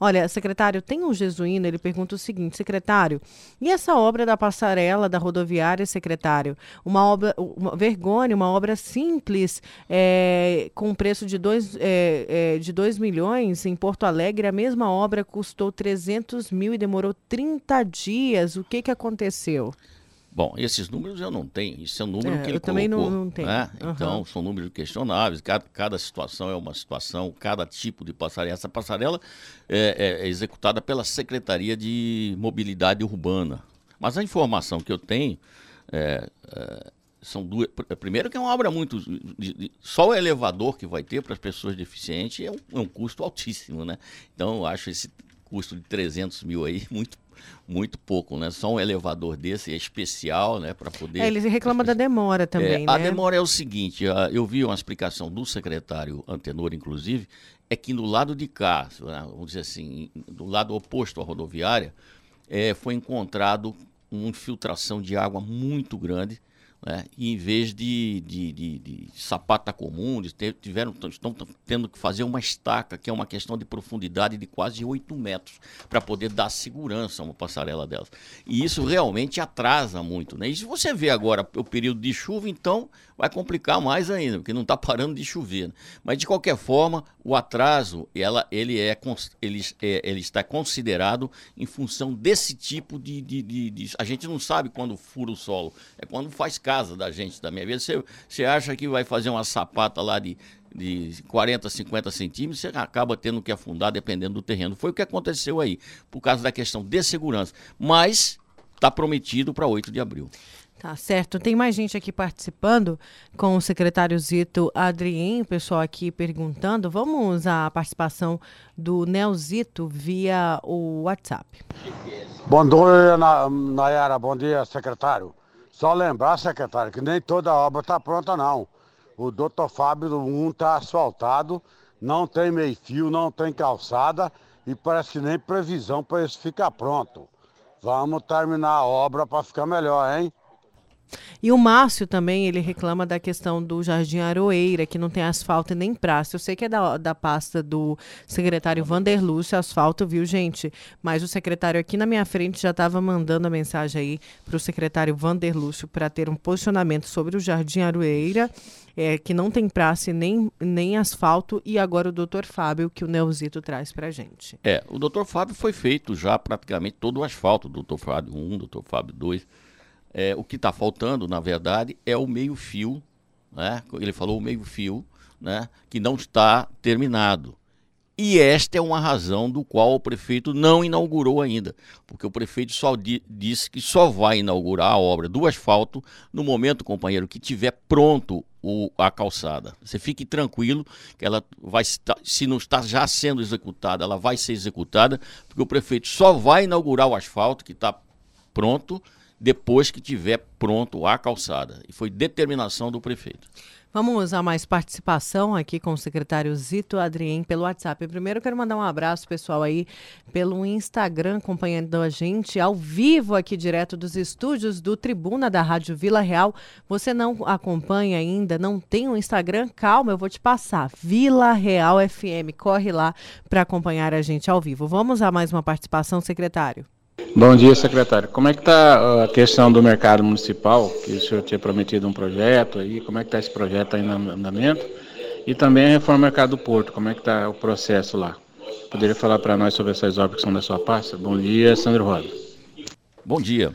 Olha, secretário, tem um jesuíno, ele pergunta o seguinte, secretário, e essa obra da passarela da rodoviária, secretário? Uma obra, uma vergonha, uma obra simples, é, com preço de 2 é, é, de dois milhões em Porto Alegre, a mesma obra custou 300 mil e demorou 30 dias. O que, que aconteceu? Bom, esses números eu não tenho. Isso é um número é, que ele eu também colocou. Não, não tenho. Né? Uhum. Então, são números questionáveis. Cada, cada situação é uma situação, cada tipo de passarela. Essa passarela é, é executada pela Secretaria de Mobilidade Urbana. Mas a informação que eu tenho é, é, são duas. Primeiro que é uma obra muito. De, de, só o elevador que vai ter para as pessoas deficientes é um, é um, custo altíssimo, né? Então eu acho esse custo de 300 mil aí muito muito pouco, né? Só um elevador desse é especial, né, para poder. É, eles reclamam da demora também, é, né? A demora é o seguinte, eu vi uma explicação do secretário Antenor, inclusive, é que no lado de cá, né, vamos dizer assim, do lado oposto à rodoviária, é, foi encontrado uma infiltração de água muito grande né? E em vez de, de, de, de sapata comum, de ter, tiveram, estão tendo que fazer uma estaca, que é uma questão de profundidade de quase 8 metros, para poder dar segurança a uma passarela delas. E isso realmente atrasa muito. Né? E se você vê agora o período de chuva, então vai complicar mais ainda, porque não está parando de chover. Né? Mas de qualquer forma, o atraso ela, ele, é, ele, é, ele está considerado em função desse tipo de, de, de, de, A gente não sabe quando fura o solo, é quando faz casa da gente, da minha vida. Você, você acha que vai fazer uma sapata lá de, de 40, 50 centímetros, você acaba tendo que afundar dependendo do terreno. Foi o que aconteceu aí, por causa da questão de segurança. Mas está prometido para 8 de abril. Tá certo. Tem mais gente aqui participando com o secretário Zito Adrien, pessoal aqui perguntando. Vamos à participação do Nelzito via o WhatsApp. Bom dia, Nayara. Bom dia, secretário. Só lembrar, secretário, que nem toda obra está pronta, não. O doutor Fábio 1 está asfaltado, não tem meio fio, não tem calçada e parece que nem previsão para isso ficar pronto. Vamos terminar a obra para ficar melhor, hein? E o Márcio também, ele reclama da questão do Jardim Aroeira, que não tem asfalto e nem praça. Eu sei que é da, da pasta do secretário Vander Lúcio, asfalto, viu, gente? Mas o secretário aqui na minha frente já estava mandando a mensagem aí para o secretário Vander Lúcio para ter um posicionamento sobre o Jardim Aroeira, é, que não tem praça nem, nem asfalto, e agora o doutor Fábio, que o Neuzito traz para gente. É, o doutor Fábio foi feito já praticamente todo o asfalto, doutor Fábio 1, doutor Fábio 2 é, o que está faltando, na verdade, é o meio-fio, né? ele falou o meio-fio, né? que não está terminado. E esta é uma razão do qual o prefeito não inaugurou ainda, porque o prefeito só di disse que só vai inaugurar a obra do asfalto no momento, companheiro, que tiver pronto o, a calçada. Você fique tranquilo que ela vai se não está já sendo executada, ela vai ser executada, porque o prefeito só vai inaugurar o asfalto que está pronto depois que tiver pronto a calçada. E foi determinação do prefeito. Vamos a mais participação aqui com o secretário Zito Adrien pelo WhatsApp. Primeiro, quero mandar um abraço pessoal aí pelo Instagram, acompanhando a gente ao vivo aqui direto dos estúdios do Tribuna da Rádio Vila Real. Você não acompanha ainda, não tem um Instagram? Calma, eu vou te passar. Vila Real FM. Corre lá para acompanhar a gente ao vivo. Vamos a mais uma participação, secretário. Bom dia, secretário. Como é que está a questão do mercado municipal, que o senhor tinha prometido um projeto aí, como é que está esse projeto aí no andamento? E também a reforma do mercado do porto, como é que está o processo lá? Poderia falar para nós sobre essas obras que são da sua pasta? Bom dia, Sandro Rosa. Bom dia.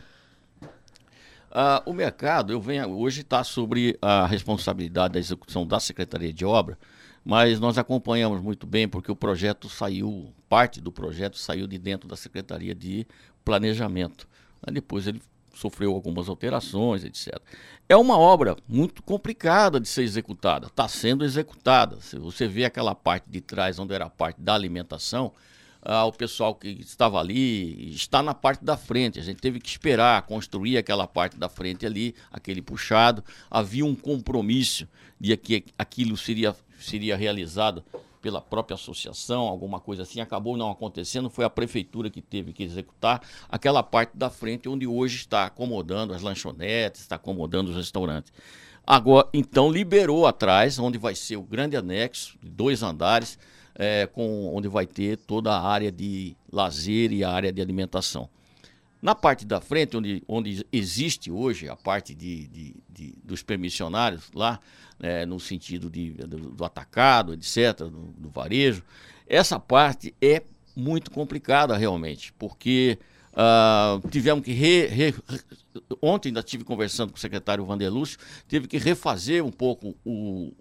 Uh, o mercado, eu venho hoje está sobre a responsabilidade da execução da Secretaria de Obra, mas nós acompanhamos muito bem porque o projeto saiu, parte do projeto saiu de dentro da Secretaria de Planejamento. Depois ele sofreu algumas alterações, etc. É uma obra muito complicada de ser executada, está sendo executada. Se você vê aquela parte de trás, onde era a parte da alimentação, ah, o pessoal que estava ali está na parte da frente. A gente teve que esperar construir aquela parte da frente ali, aquele puxado. Havia um compromisso de que aquilo seria, seria realizado pela própria associação, alguma coisa assim, acabou não acontecendo, foi a prefeitura que teve que executar aquela parte da frente onde hoje está acomodando as lanchonetes, está acomodando os restaurantes. Agora, então liberou atrás, onde vai ser o grande anexo, de dois andares, é, com, onde vai ter toda a área de lazer e a área de alimentação. Na parte da frente, onde, onde existe hoje a parte de, de, de dos permissionários, lá, é, no sentido de, do, do atacado, etc., do, do, varejo, essa parte é muito complicada realmente, porque uh, tivemos que. Re, re, ontem ainda estive conversando com o secretário Vanderlúcio, teve que refazer um pouco o,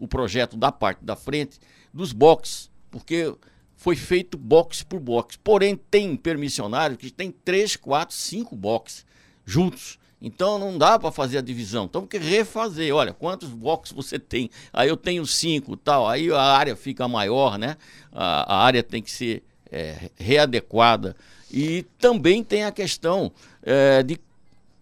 o projeto da parte da frente dos boxes, porque foi feito box por box. Porém, tem permissionário que tem três, quatro, cinco boxes juntos. Então não dá para fazer a divisão. Então tem que refazer. Olha, quantos boxes você tem? Aí eu tenho cinco, tal. Aí a área fica maior, né? A, a área tem que ser é, readequada. E também tem a questão é, de,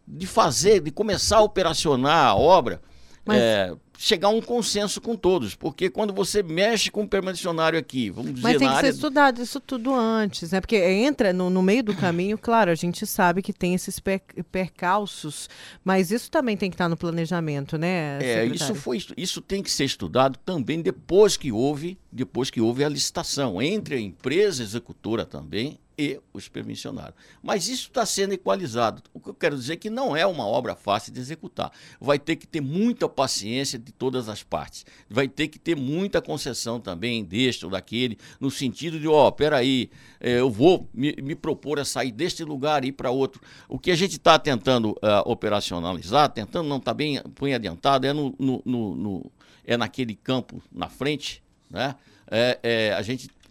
de fazer, de começar a operacionar a obra. Mas... É, chegar a um consenso com todos, porque quando você mexe com o permissionário aqui, vamos dizer, Mas tem que ser estudado isso tudo antes, né? Porque entra no, no, meio do caminho, claro, a gente sabe que tem esses per, percalços, mas isso também tem que estar no planejamento, né? É, isso foi isso tem que ser estudado também depois que houve, depois que houve a licitação entre a empresa executora também e os permissionários. Mas isso está sendo equalizado. O que eu quero dizer é que não é uma obra fácil de executar. Vai ter que ter muita paciência de todas as partes. Vai ter que ter muita concessão também deste ou daquele, no sentido de, ó, oh, peraí, eh, eu vou me, me, propor a sair deste lugar e ir para outro. O que a gente está tentando uh, operacionalizar, tentando, não está bem, bem adiantado, é, no, no, no, no, é naquele campo na frente, né? É, é, a gente é,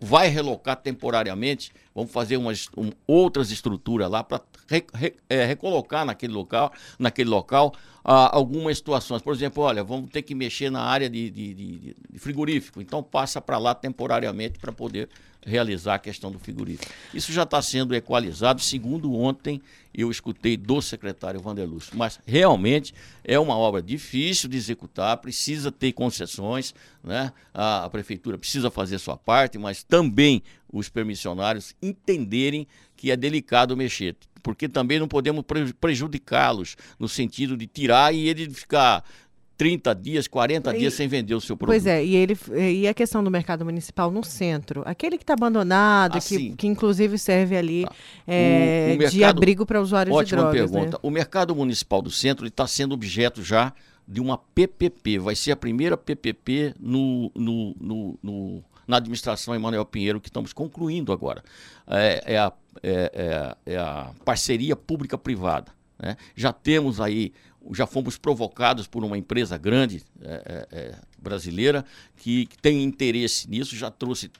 vai relocar temporariamente, vamos fazer umas um, outras estruturas lá para re, re, é, recolocar naquele local, naquele local ah, algumas situações. Por exemplo, olha, vamos ter que mexer na área de, de, de, de frigorífico, então passa para lá temporariamente para poder realizar a questão do frigorífico. Isso já está sendo equalizado, segundo ontem eu escutei do secretário Vanderlúcio. Mas realmente é uma obra difícil de executar, precisa ter concessões, né? a, a prefeitura precisa fazer sua parte, mas também os permissionários entenderem que é delicado mexer porque também não podemos prejudicá-los no sentido de tirar e ele ficar 30 dias, 40 e, dias sem vender o seu produto. Pois é, e, ele, e a questão do mercado municipal no centro, aquele que está abandonado, assim, que, que inclusive serve ali tá. é, o, o mercado, de abrigo para usuários de drogas. Ótima pergunta. Né? O mercado municipal do centro está sendo objeto já de uma PPP, vai ser a primeira PPP no, no, no, no na administração Emanuel Pinheiro que estamos concluindo agora. É, é, a, é, é, é a parceria pública-privada. Né? Já temos aí já fomos provocados por uma empresa grande é, é, é, brasileira que, que, tem interesse nisso, já trouxe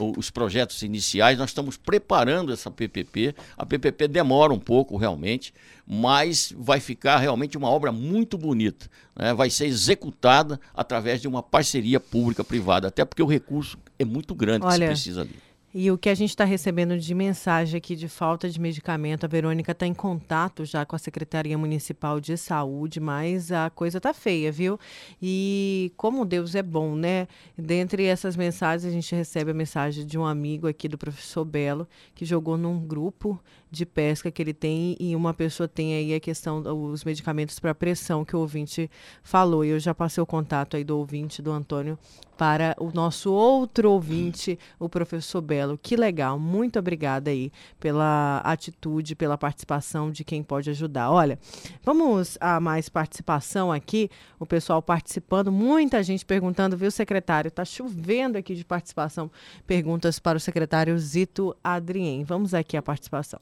os projetos iniciais. Nós estamos preparando essa PPP. A PPP demora um pouco, realmente, mas vai ficar realmente uma obra muito bonita. Né? Vai ser executada através de uma parceria pública-privada, até porque o recurso é muito grande Olha, que se precisa ali. E o que a gente está recebendo de mensagem aqui de falta de medicamento, a Verônica está em contato já com a Secretaria Municipal de Saúde, mas a coisa tá feia, viu? E como Deus é bom, né? Dentre essas mensagens, a gente recebe a mensagem de um amigo aqui do professor Belo, que jogou num grupo de pesca que ele tem e uma pessoa tem aí a questão dos medicamentos para pressão que o ouvinte falou. Eu já passei o contato aí do ouvinte, do Antônio, para o nosso outro ouvinte, o professor Belo. Que legal, muito obrigada aí pela atitude, pela participação de quem pode ajudar. Olha, vamos a mais participação aqui, o pessoal participando, muita gente perguntando, viu, secretário? Tá chovendo aqui de participação, perguntas para o secretário Zito Adrien. Vamos aqui a participação.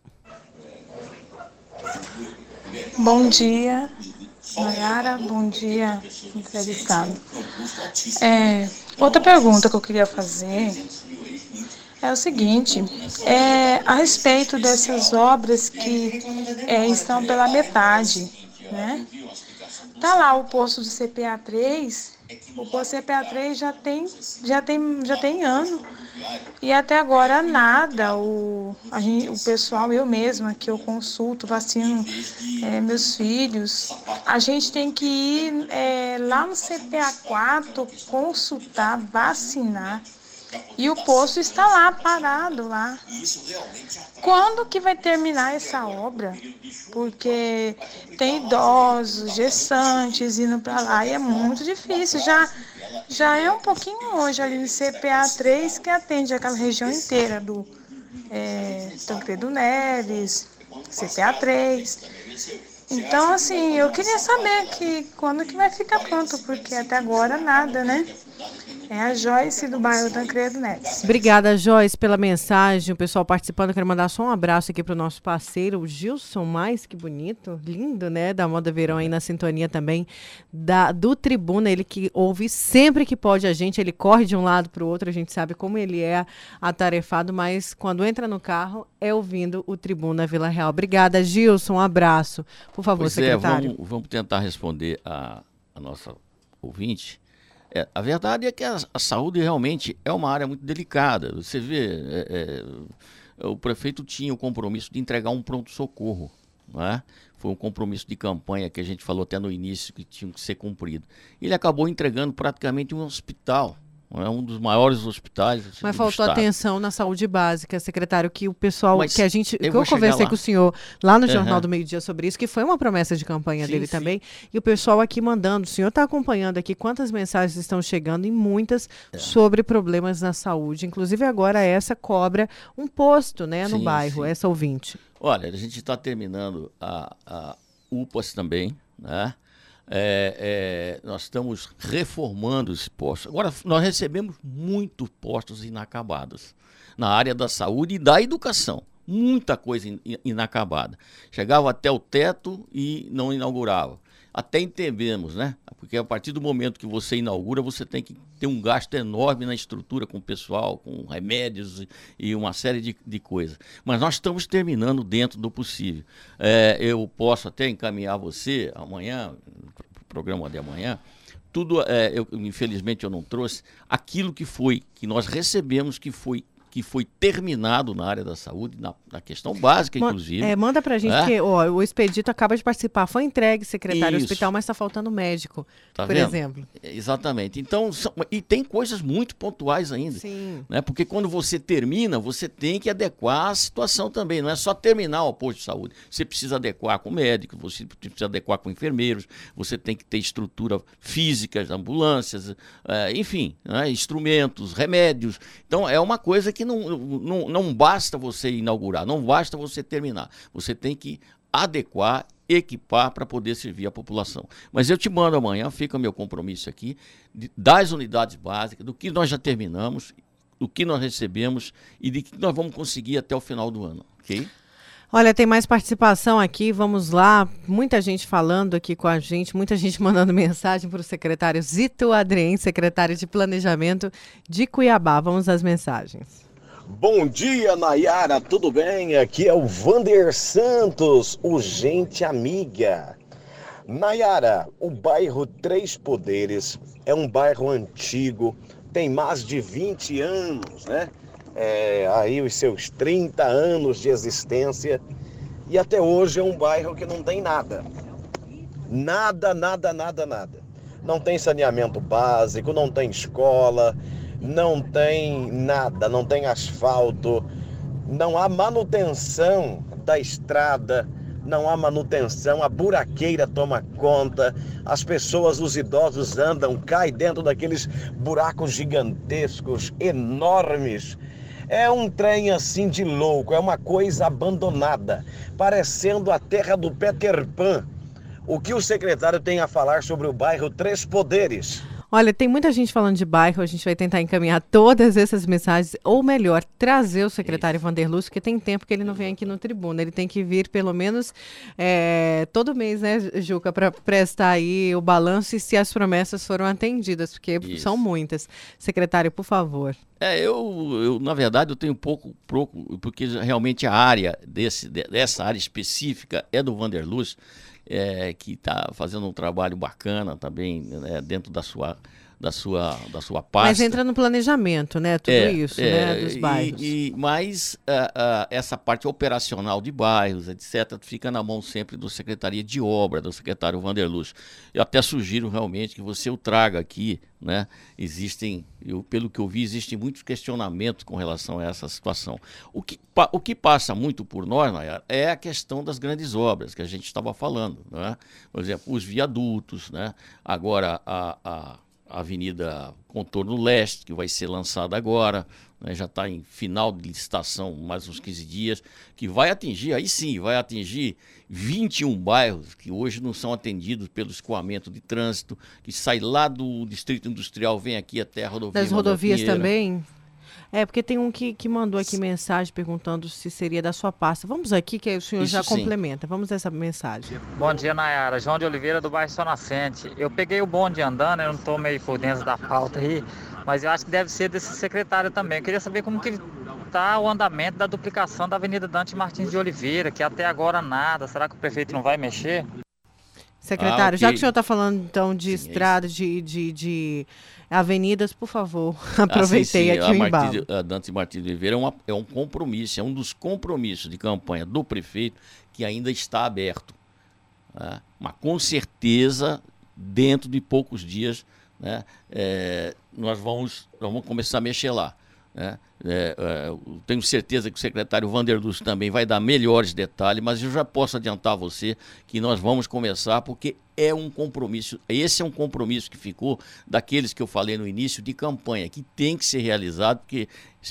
Bom dia, Nayara. Bom dia, entrevistado. É, outra pergunta que eu queria fazer é o seguinte, é, a respeito dessas obras que é, estão pela metade, né? Tá lá o posto do CPA 3, o posto CPA 3 já tem, já tem, já tem ano e até agora nada. O, a gente, o pessoal, eu mesma, que eu consulto, vacino é, meus filhos, a gente tem que ir é, lá no CPA 4 consultar, vacinar. E o posto está lá, parado lá. Quando que vai terminar essa obra? Porque tem idosos, gestantes indo para lá e é muito difícil. Já já é um pouquinho longe ali no CPA 3, que atende aquela região inteira do é, Tancredo Neves, CPA 3. Então, assim, eu queria saber que quando que vai ficar pronto, porque até agora nada, né? É a Joyce do bairro Tancredo Neves. Obrigada, Joyce, pela mensagem. O pessoal participando. quero mandar só um abraço aqui para o nosso parceiro, o Gilson Mais, que bonito, lindo, né? Da Moda Verão aí na sintonia também da, do Tribuna. Ele que ouve sempre que pode a gente, ele corre de um lado para o outro. A gente sabe como ele é atarefado, mas quando entra no carro é ouvindo o Tribuna Vila Real. Obrigada, Gilson. Um abraço. Por favor, pois secretário. É, vamos, vamos tentar responder a, a nossa ouvinte. É, a verdade é que a, a, saúde realmente é uma área muito delicada. Você vê, é, é, o prefeito tinha o compromisso de entregar um pronto-socorro. É? Foi um compromisso de campanha que a gente falou até no início que tinha que ser cumprido. Ele acabou entregando praticamente um hospital é um dos maiores hospitais. Assim, Mas faltou estado. atenção na saúde básica, secretário, que o pessoal Mas que a gente. Eu que eu conversei com o senhor lá no Jornal uhum. do Meio Dia sobre isso, que foi uma promessa de campanha sim, dele sim. também. E o pessoal aqui mandando. O senhor está acompanhando aqui quantas mensagens estão chegando, e muitas é. sobre problemas na saúde. Inclusive, agora essa cobra um posto né, no sim, bairro, essa ouvinte. Olha, a gente está terminando a, a UPAS também, né? É, é, nós estamos reformando esse posto. Agora, nós recebemos muitos postos inacabados na área da saúde e da educação. Muita coisa in, inacabada. Chegava até o teto e não inaugurava. Até entendemos, né? Porque a partir do momento que você inaugura, você tem que ter um gasto enorme na estrutura com o pessoal, com remédios e, e uma série de, de coisas. Mas nós estamos terminando dentro do possível. É, eu posso até encaminhar você amanhã, programa de amanhã, tudo, é, eu, infelizmente eu não trouxe, aquilo que foi, que nós recebemos, que foi que foi terminado na área da saúde, na, na questão básica, inclusive. É, manda pra gente, é? que ó, o expedito acaba de participar, foi entregue, secretário do hospital, mas está faltando médico, tá por vendo? exemplo. É, exatamente. Então, são, e tem coisas muito pontuais ainda. Sim. Né? Porque quando você termina, você tem que adequar a situação também. Não é só terminar o posto de saúde. Você precisa adequar com médico, você precisa adequar com enfermeiros, você tem que ter estrutura física, ambulâncias, é, enfim, né? instrumentos, remédios. Então, é uma coisa que não, não, não basta você inaugurar, não basta você terminar. Você tem que adequar, equipar para poder servir a população. Mas eu te mando amanhã, fica meu compromisso aqui, das unidades básicas, do que nós já terminamos, do que nós recebemos e de que nós vamos conseguir até o final do ano, ok? Olha, tem mais participação aqui, vamos lá. Muita gente falando aqui com a gente, muita gente mandando mensagem para o secretário Zito Adrien, secretário de Planejamento de Cuiabá. Vamos às mensagens. Bom dia, Nayara, tudo bem? Aqui é o Vander Santos, o Gente Amiga. Nayara, o bairro Três Poderes é um bairro antigo, tem mais de 20 anos, né? é, aí os seus 30 anos de existência e até hoje é um bairro que não tem nada. Nada, nada, nada, nada. Não tem saneamento básico, não tem escola, não tem nada, não tem asfalto, não há manutenção da estrada, não há manutenção, a buraqueira toma conta, as pessoas, os idosos andam, caem dentro daqueles buracos gigantescos, enormes. É um trem assim de louco, é uma coisa abandonada, parecendo a terra do Peter Pan. O que o secretário tem a falar sobre o bairro Três Poderes? Olha, tem muita gente falando de bairro, a gente vai tentar encaminhar todas essas mensagens, ou melhor, trazer o secretário Vander Lúcio, porque tem tempo que ele não vem aqui no Tribuna. Ele tem que vir pelo menos é, todo mês, né, Juca, para prestar aí o balanço e se as promessas foram atendidas, porque Isso. são muitas. Secretário, por favor. É, eu, eu, na verdade, eu tenho pouco, pouco, porque realmente a área desse, dessa área específica é do Vander Lúcio é, que está fazendo um trabalho bacana também né, dentro da sua da sua, da sua pasta. Mas entra no planejamento, né? Tudo é, isso, é, né? Dos bairros. E, e mas uh, uh, essa parte operacional de bairros, etc., fica na mão sempre do Secretaria de Obra, do secretário Vanderluz. Eu até sugiro realmente que você o traga aqui, né? Existem, eu, pelo que eu vi, existem muitos questionamentos com relação a essa situação. O que, o que passa muito por nós, Nayara, é a questão das grandes obras que a gente estava falando, né? Por exemplo, os viadutos, né? Agora a, a Avenida Contorno Leste, que vai ser lançada agora, né, já está em final de licitação, mais uns 15 dias, que vai atingir, aí sim, vai atingir 21 bairros que hoje não são atendidos pelo escoamento de trânsito, que sai lá do Distrito Industrial, vem aqui até a rodovia. Das rodovias também? É, porque tem um que, que mandou aqui mensagem perguntando se seria da sua pasta. Vamos aqui, que o senhor Isso já sim. complementa. Vamos essa mensagem. Bom dia, Nayara. João de Oliveira, do bairro São Nascente. Eu peguei o bonde andando, eu não estou meio por dentro da pauta aí, mas eu acho que deve ser desse secretário também. Eu queria saber como que está o andamento da duplicação da Avenida Dante Martins de Oliveira, que até agora nada. Será que o prefeito não vai mexer? Secretário, ah, okay. já que o senhor está falando então de sim, estrada, é de, de, de avenidas, por favor, aproveitei ah, sim, sim. aqui o embalo. A Dante Martins de Oliveira é, uma, é um compromisso, é um dos compromissos de campanha do prefeito que ainda está aberto. Né? Mas com certeza, dentro de poucos dias, né, é, nós, vamos, nós vamos começar a mexer lá. Né? É, é, tenho certeza que o secretário Vanderluz também vai dar melhores detalhes, mas eu já posso adiantar a você que nós vamos começar porque é um compromisso, esse é um compromisso que ficou daqueles que eu falei no início de campanha, que tem que ser realizado, porque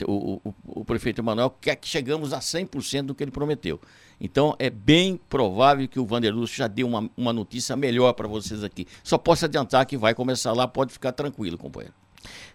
o, o, o prefeito Emanuel quer que chegamos a 100% do que ele prometeu. Então é bem provável que o Vanderluz já dê uma, uma notícia melhor para vocês aqui. Só posso adiantar que vai começar lá, pode ficar tranquilo, companheiro.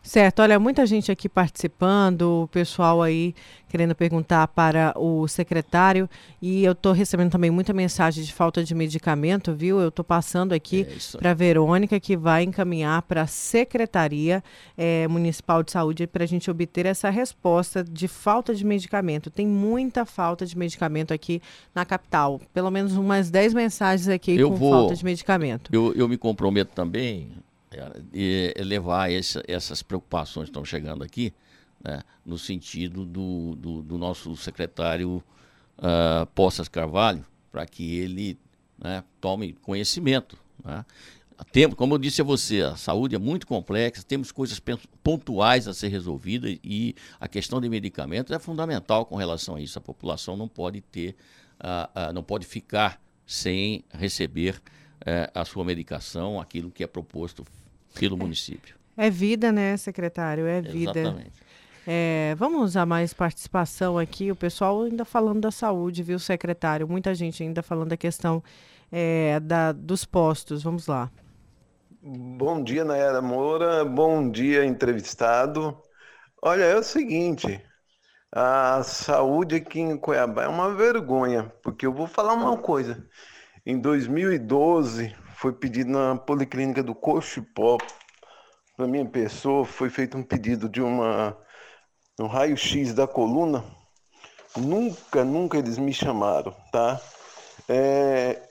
Certo, olha, muita gente aqui participando, o pessoal aí querendo perguntar para o secretário e eu estou recebendo também muita mensagem de falta de medicamento, viu? Eu estou passando aqui é para a Verônica que vai encaminhar para a Secretaria é, Municipal de Saúde para a gente obter essa resposta de falta de medicamento. Tem muita falta de medicamento aqui na capital, pelo menos umas 10 mensagens aqui eu com vou, falta de medicamento. Eu, eu me comprometo também, e levar essa, essas preocupações que estão chegando aqui, né, no sentido do, do, do nosso secretário uh, Poças Carvalho, para que ele né, tome conhecimento. Né. Tem, como eu disse a você, a saúde é muito complexa, temos coisas pontuais a ser resolvidas e a questão de medicamentos é fundamental com relação a isso. A população não pode ter, uh, uh, não pode ficar sem receber uh, a sua medicação, aquilo que é proposto pelo município. É vida, né, secretário? É vida. Exatamente. É, vamos a mais participação aqui. O pessoal ainda falando da saúde, viu, secretário? Muita gente ainda falando da questão é, da, dos postos. Vamos lá. Bom dia, Nayara Moura. Bom dia, entrevistado. Olha, é o seguinte: a saúde aqui em Cuiabá é uma vergonha, porque eu vou falar uma coisa. Em 2012, foi pedido na Policlínica do Cochipó, para minha pessoa, foi feito um pedido de uma um raio-x da coluna. Nunca, nunca eles me chamaram, tá? É,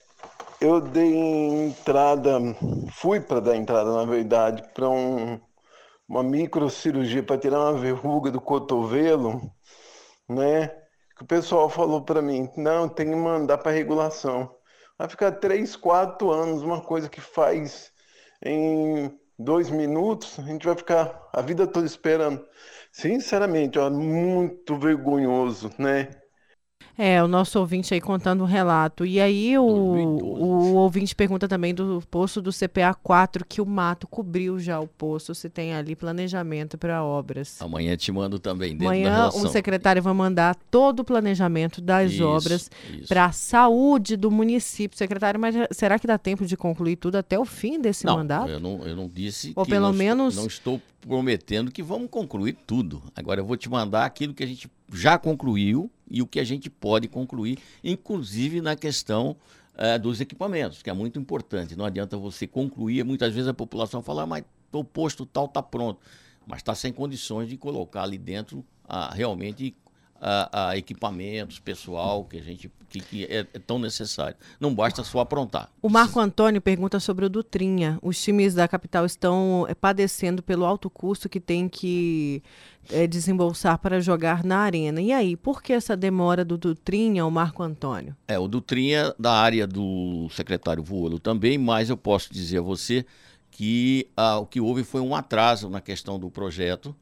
eu dei entrada, fui para dar entrada, na verdade, para um, uma microcirurgia para tirar uma verruga do cotovelo, né? Que o pessoal falou para mim, não, tem que mandar para regulação. Vai ficar três, quatro anos, uma coisa que faz em dois minutos, a gente vai ficar a vida toda esperando. Sinceramente, ó, muito vergonhoso, né? É, o nosso ouvinte aí contando um relato. E aí o, o ouvinte pergunta também do poço do CPA 4, que o mato cobriu já o poço, se tem ali planejamento para obras. Amanhã te mando também. Amanhã o secretário vai mandar todo o planejamento das isso, obras para a saúde do município. Secretário, mas será que dá tempo de concluir tudo até o fim desse não, mandato? Eu não, eu não disse Ou pelo não menos... Estou, não estou prometendo que vamos concluir tudo. Agora eu vou te mandar aquilo que a gente já concluiu e o que a gente pode concluir, inclusive na questão uh, dos equipamentos, que é muito importante. Não adianta você concluir, muitas vezes a população fala, ah, mas o posto tal está pronto, mas está sem condições de colocar ali dentro uh, realmente a, a, equipamentos, pessoal que a gente que, que é, é, tão necessário. Não basta só aprontar. O Marco Antônio pergunta sobre o Dutrinha. Os times da capital estão é, padecendo pelo alto custo que tem que é, desembolsar para jogar na arena. E aí, por que essa demora do Dutrinha, o Marco Antônio? É, o Dutrinha da área do secretário Vuolo também, mas eu posso dizer a você que ah, o que houve foi um atraso na questão do projeto,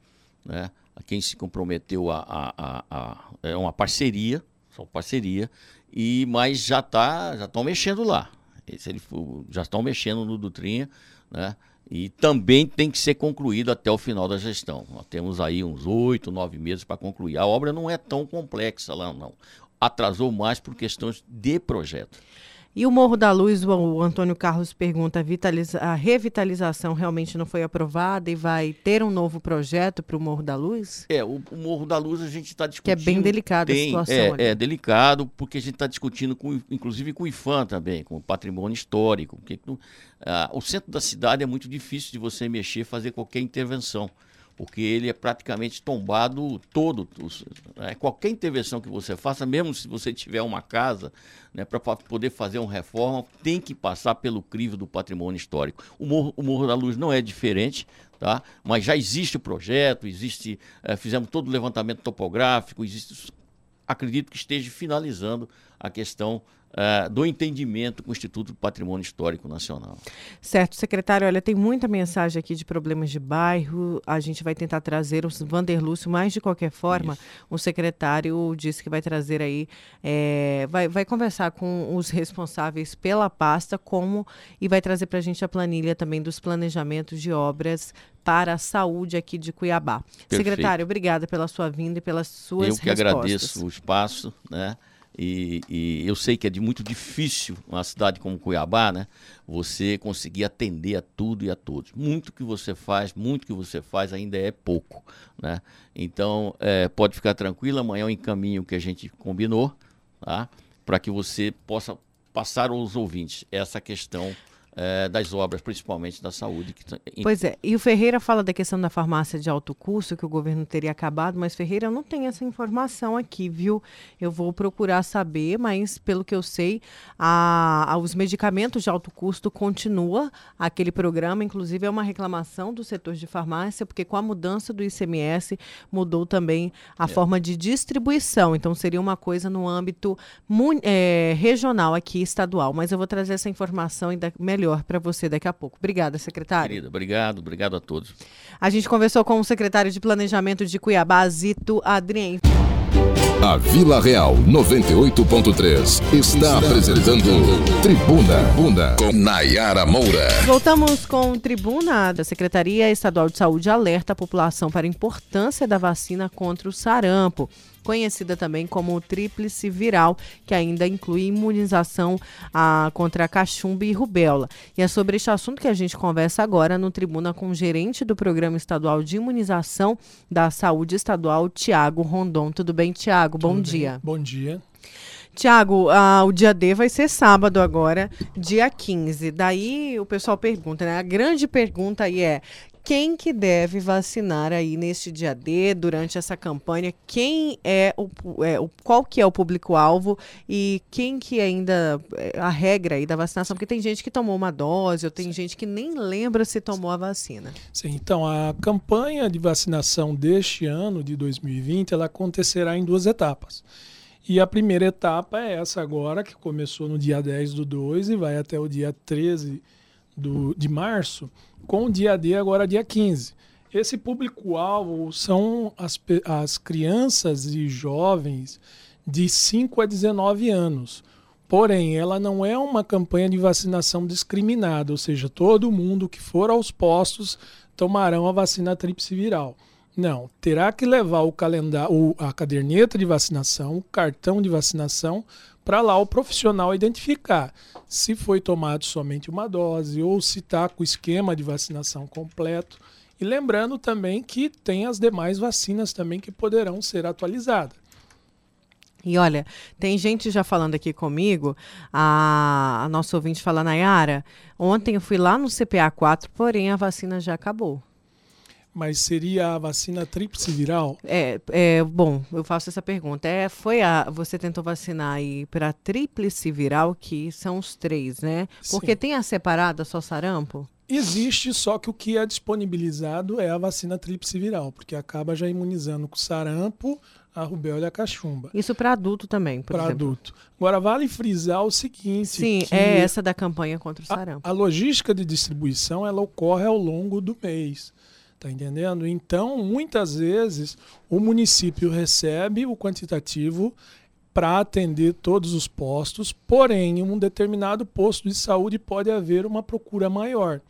né? A quem se comprometeu a, a, a, é uma parceria, só parceria, e mas já tá, já estão mexendo lá. Esse ele já estão mexendo no Dutrinha, né? E também tem que ser concluído até o final da gestão. Nós temos aí uns oito, nove meses para concluir. A obra não é tão complexa lá, não. Atrasou mais por questões de projeto. E o Morro da Luz, o Antônio Carlos pergunta, a, revitalização realmente não foi aprovada e vai ter um novo projeto para o Morro da Luz? É, o, o, Morro da Luz a gente está discutindo. Que é bem delicado tem, a situação. É, é, delicado porque a gente está discutindo, com, inclusive com o IFAM também, com o patrimônio histórico. Porque, uh, o centro da cidade é muito difícil de você mexer, fazer qualquer intervenção porque ele é praticamente tombado todo. Né? Qualquer intervenção que você faça, mesmo se você tiver uma casa, né, para poder fazer uma reforma, tem que passar pelo crivo do patrimônio histórico. O Morro, o Morro da Luz não é diferente, tá? mas já existe o projeto, existe, é, fizemos todo o levantamento topográfico, existe, acredito que esteja finalizando a questão uh, do entendimento com o Instituto do Patrimônio Histórico Nacional. Certo, secretário, olha, tem muita mensagem aqui de problemas de bairro, a gente vai tentar trazer o Vanderlúcio, mas de qualquer forma, Isso. o secretário disse que vai trazer aí, é, vai, vai conversar com os responsáveis pela pasta, como, e vai trazer para a gente a planilha também dos planejamentos de obras para a saúde aqui de Cuiabá. Perfeito. Secretário, obrigada pela sua vinda e pelas suas Eu que respostas. agradeço o espaço, né? E, e, eu sei que é de muito difícil uma cidade como Cuiabá, né? Você conseguir atender a tudo e a todos. Muito que você faz, muito que você faz ainda é pouco, né? Então, é, pode ficar tranquilo, amanhã eu encaminho que a gente combinou, tá? Para que você possa passar aos ouvintes essa questão é, das obras, principalmente da saúde. Tá pois é, e o Ferreira fala da questão da farmácia de alto custo, que o governo teria acabado, mas Ferreira, eu não tenho essa informação aqui, viu? Eu vou procurar saber, mas pelo que eu sei, a, a, os medicamentos de alto custo continua aquele programa, inclusive é uma reclamação do setor de farmácia, porque com a mudança do ICMS mudou também a é. forma de distribuição, então seria uma coisa no âmbito é, regional aqui, estadual, mas eu vou trazer essa informação ainda melhor melhor para você daqui a pouco. Obrigada, secretário. Querida, obrigado, obrigado a todos. A gente conversou com o secretário de Planejamento de Cuiabá, Zito Adrien. A Vila Real 98.3 está apresentando Tribuna Bunda com Nayara Moura. Voltamos com Tribuna da Secretaria Estadual de Saúde alerta a população para a importância da vacina contra o sarampo conhecida também como tríplice viral, que ainda inclui imunização a, contra a cachumba e rubéola. E é sobre este assunto que a gente conversa agora no Tribuna com o gerente do Programa Estadual de Imunização da Saúde Estadual, Tiago Rondon. Tudo bem, Tiago? Bom dia. Bem. Bom dia. Tiago, uh, o dia D vai ser sábado agora, dia 15. Daí o pessoal pergunta, né? A grande pergunta aí é: quem que deve vacinar aí neste dia D, durante essa campanha, quem é o, é, o qual que é o público-alvo e quem que ainda, é, a regra aí da vacinação, porque tem gente que tomou uma dose, ou tem Sim. gente que nem lembra se tomou a vacina. Sim, então a campanha de vacinação deste ano, de 2020, ela acontecerá em duas etapas. E a primeira etapa é essa agora, que começou no dia 10 do 2 e vai até o dia 13 do, de março, com o dia D agora dia 15. Esse público-alvo são as, as crianças e jovens de 5 a 19 anos. Porém, ela não é uma campanha de vacinação discriminada, ou seja, todo mundo que for aos postos tomarão a vacina tríplice viral. Não, terá que levar o calendário, a caderneta de vacinação, o cartão de vacinação, para lá o profissional identificar se foi tomado somente uma dose ou se está com o esquema de vacinação completo. E lembrando também que tem as demais vacinas também que poderão ser atualizadas. E olha, tem gente já falando aqui comigo, a, a nossa ouvinte fala, Nayara, ontem eu fui lá no CPA 4, porém a vacina já acabou. Mas seria a vacina tríplice viral? É, é bom, eu faço essa pergunta. É, foi a você tentou vacinar aí para tríplice viral, que são os três, né? Porque Sim. tem a separada só sarampo? Existe, só que o que é disponibilizado é a vacina tríplice viral, porque acaba já imunizando com sarampo, a rubéola e a cachumba. Isso para adulto também, por Para adulto. Agora, vale frisar o seguinte... Sim, é essa da campanha contra o sarampo. A, a logística de distribuição, ela ocorre ao longo do mês. Tá entendendo? Então, muitas vezes, o município recebe o quantitativo para atender todos os postos, porém, em um determinado posto de saúde pode haver uma procura maior.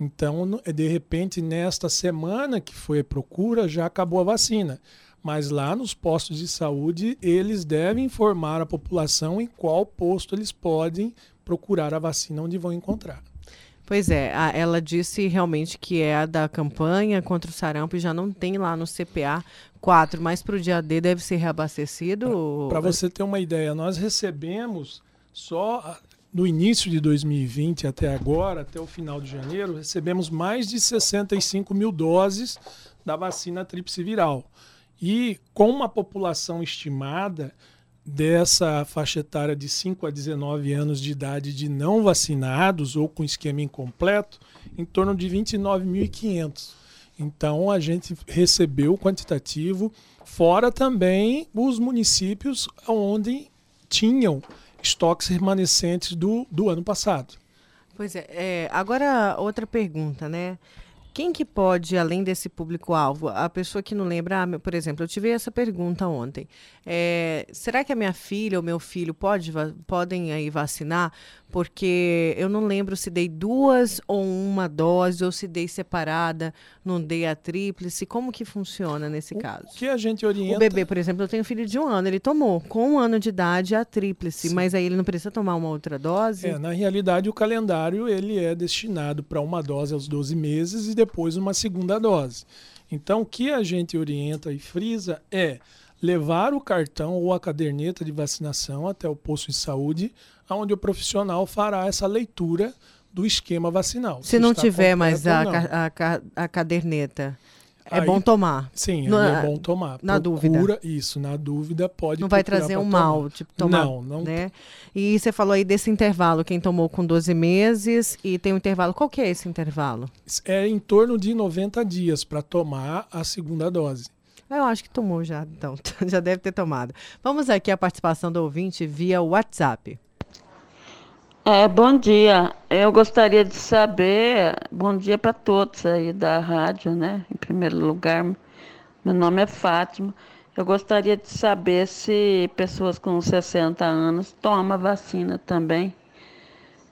Então, de repente, nesta semana que foi a procura, já acabou a vacina. Mas lá nos postos de saúde, eles devem informar a população em qual posto eles podem procurar a vacina onde vão encontrar. Pois é, a, ela disse realmente que é a da campanha contra o sarampo e já não tem lá no CPA 4, mas para o dia D deve ser reabastecido? Para você ter uma ideia, nós recebemos só no início de 2020 até agora, até o final de janeiro, recebemos mais de 65 mil doses da vacina tríplice viral. E com uma população estimada dessa faixa etária de 5 a 19 anos de idade de não vacinados ou com esquema incompleto, em torno de 29.500. Então a gente recebeu o quantitativo, fora também os municípios onde tinham estoques remanescentes do, do ano passado. Pois é, é, agora outra pergunta, né? Quem que pode, além desse público-alvo, a pessoa que não lembra, ah, por exemplo, eu tive essa pergunta ontem. É, será que a minha filha ou meu filho pode, podem aí vacinar? Porque eu não lembro se dei duas ou uma dose, ou se dei separada, não dei a tríplice. Como que funciona nesse o caso? que a gente orienta... O bebê, por exemplo, eu tenho um filho de um ano, ele tomou com um ano de idade a tríplice, Sim. mas aí ele não precisa tomar uma outra dose? É, na realidade, o calendário ele é destinado para uma dose aos 12 meses e depois uma segunda dose. Então, o que a gente orienta e frisa é levar o cartão ou a caderneta de vacinação até o posto de saúde, onde o profissional fará essa leitura do esquema vacinal. Se, se não tiver mais a, a, a, caderneta, é Aí, bom tomar. Sim, é bom tomar. Na Procura, dúvida. Isso, na dúvida pode Não vai trazer um tomar. mal, tipo, tomar. Não, não. Né? E você falou aí desse intervalo, quem tomou com 12 meses e tem um intervalo. Qual que é esse intervalo? É em torno de 90 dias para tomar a segunda dose. Eu acho que tomou já, então. Já deve ter tomado. Vamos aqui a participação do ouvinte via WhatsApp. É, bom dia. Eu gostaria de saber, bom dia para todos aí da rádio, né? Em primeiro lugar, meu nome é Fátima. Eu gostaria de saber se pessoas com 60 anos tomam vacina também.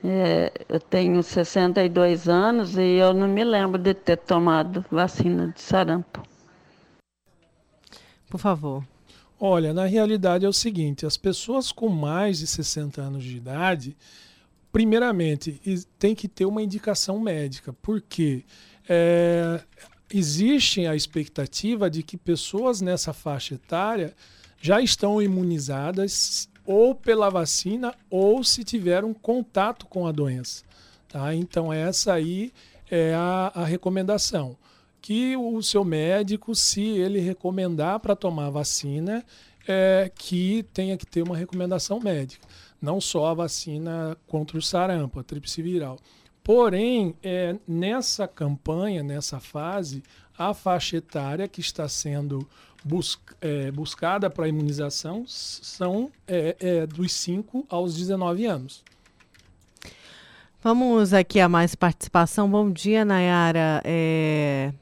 É, eu tenho 62 anos e eu não me lembro de ter tomado vacina de sarampo. Por favor. Olha, na realidade é o seguinte: as pessoas com mais de 60 anos de idade, primeiramente, tem que ter uma indicação médica, porque é, existe a expectativa de que pessoas nessa faixa etária já estão imunizadas ou pela vacina ou se tiveram contato com a doença. Tá? Então, essa aí é a, a recomendação. que o seu médico, se ele recomendar para tomar a vacina, é, que tenha que ter uma recomendação médica, não só a vacina contra o sarampo, a tríplice viral. Porém, é, nessa campanha, nessa fase, a faixa etária que está sendo bus é, buscada para imunização são é, é, dos 5 aos 19 anos. Vamos aqui a mais participação. Bom dia, Nayara. É,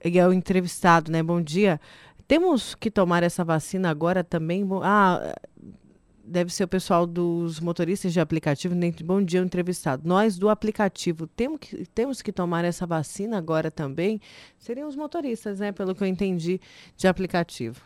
é o entrevistado, né? Bom dia. Temos que tomar essa vacina agora também? Ah, deve ser o pessoal dos motoristas de aplicativo. Bom dia, entrevistado. Nós do aplicativo temos que, temos que tomar essa vacina agora também? Seriam os motoristas, né? Pelo que eu entendi de aplicativo.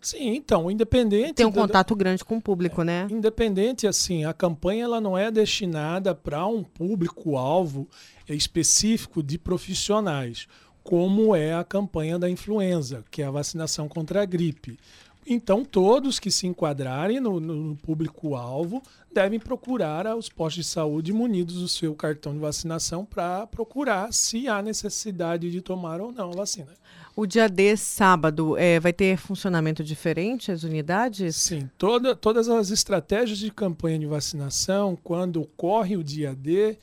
Sim, então, independente. Tem um contato grande com o público, é, né? Independente, assim, a campanha ela não é destinada para um público-alvo específico de profissionais como é a campanha da influenza, que é a vacinação contra a gripe. Então, todos que se enquadrarem no, no público-alvo devem procurar os postos de saúde munidos do seu cartão de vacinação para procurar se há necessidade de tomar ou não a vacina. O dia D, sábado, é, vai ter funcionamento diferente as unidades? Sim, toda, todas as estratégias de campanha de vacinação, quando ocorre o dia D,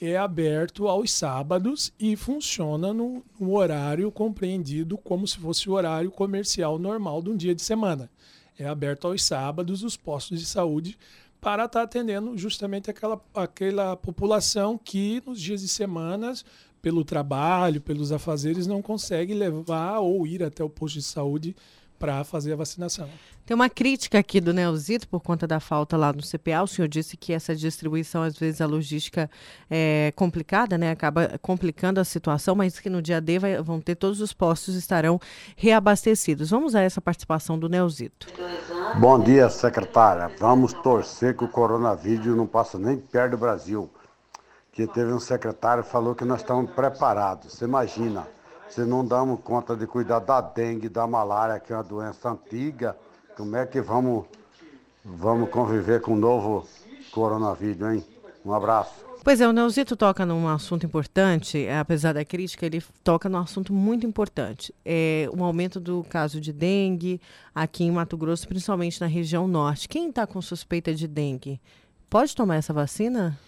é aberto aos sábados e funciona no, no, horário compreendido como se fosse o horário comercial normal de um dia de semana. É aberto aos sábados os postos de saúde para estar atendendo justamente aquela, aquela população que nos dias de semanas, pelo trabalho, pelos afazeres, não consegue levar ou ir até o posto de saúde para fazer a vacinação. Tem uma crítica aqui do Neuzito por conta da falta lá no CPA. O senhor disse que essa distribuição, às vezes, a logística é complicada, né? Acaba complicando a situação, mas que no dia D vai, vão ter todos os postos estarão reabastecidos. Vamos a essa participação do Neuzito. Bom dia, secretária. Vamos torcer que o coronavírus não passa nem perto do Brasil. Que teve um secretário que falou que nós estamos preparados. Você imagina, se não damos conta de cuidar da dengue, da malária, que é uma doença antiga como é que vamos, vamos conviver com o novo coronavírus, hein? Um abraço. Pois é, o Neuzito toca num assunto importante, apesar da crítica, ele toca num assunto muito importante. É o aumento do caso de dengue aqui em Mato Grosso, principalmente na região norte. Quem está com suspeita de dengue, pode tomar essa vacina?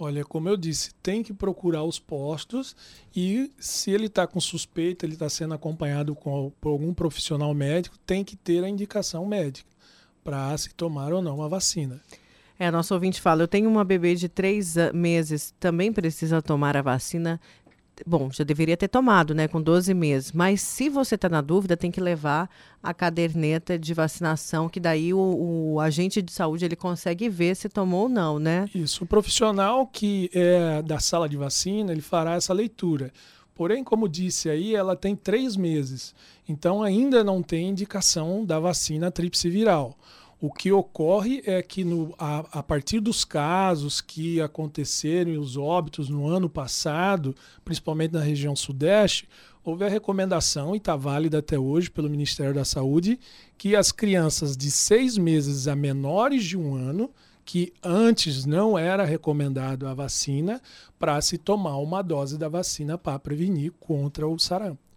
Olha, como eu disse, tem que procurar os postos e se ele está com suspeita, ele está sendo acompanhado com, por algum profissional médico, tem que ter a indicação médica para se tomar ou não a vacina. É, nosso ouvinte fala, eu tenho uma bebê de três meses, também precisa tomar a vacina bom, já deveria ter tomado, né, com 12 meses. Mas se você está na dúvida, tem que levar a caderneta de vacinação, que daí o, o, agente de saúde ele consegue ver se tomou ou não, né? Isso. O profissional que é da sala de vacina, ele fará essa leitura. Porém, como disse aí, ela tem três meses. Então ainda não tem indicação da vacina tríplice viral. O que ocorre é que, no, a, a, partir dos casos que aconteceram e os óbitos no ano passado, principalmente na região sudeste, houve a recomendação, e está válida até hoje pelo Ministério da Saúde, que as crianças de seis meses a menores de um ano, que antes não era recomendado a vacina, para se tomar uma dose da vacina para prevenir contra o sarampo.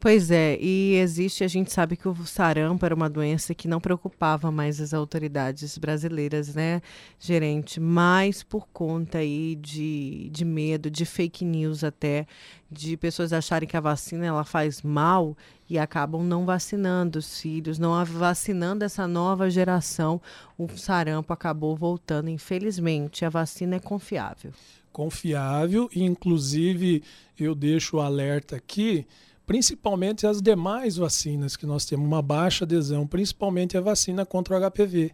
Pois é, e existe, a gente sabe que o sarampo era uma doença que não preocupava mais as autoridades brasileiras, né, gerente? Mas por conta aí de, de medo, de fake news até, de pessoas acharem que a vacina ela faz mal e acabam não vacinando os filhos, não vacinando essa nova geração, o sarampo acabou voltando. Infelizmente, a vacina é confiável. Confiável, e inclusive eu deixo o alerta aqui principalmente as demais vacinas que nós temos uma baixa adesão, principalmente a vacina contra o HPV,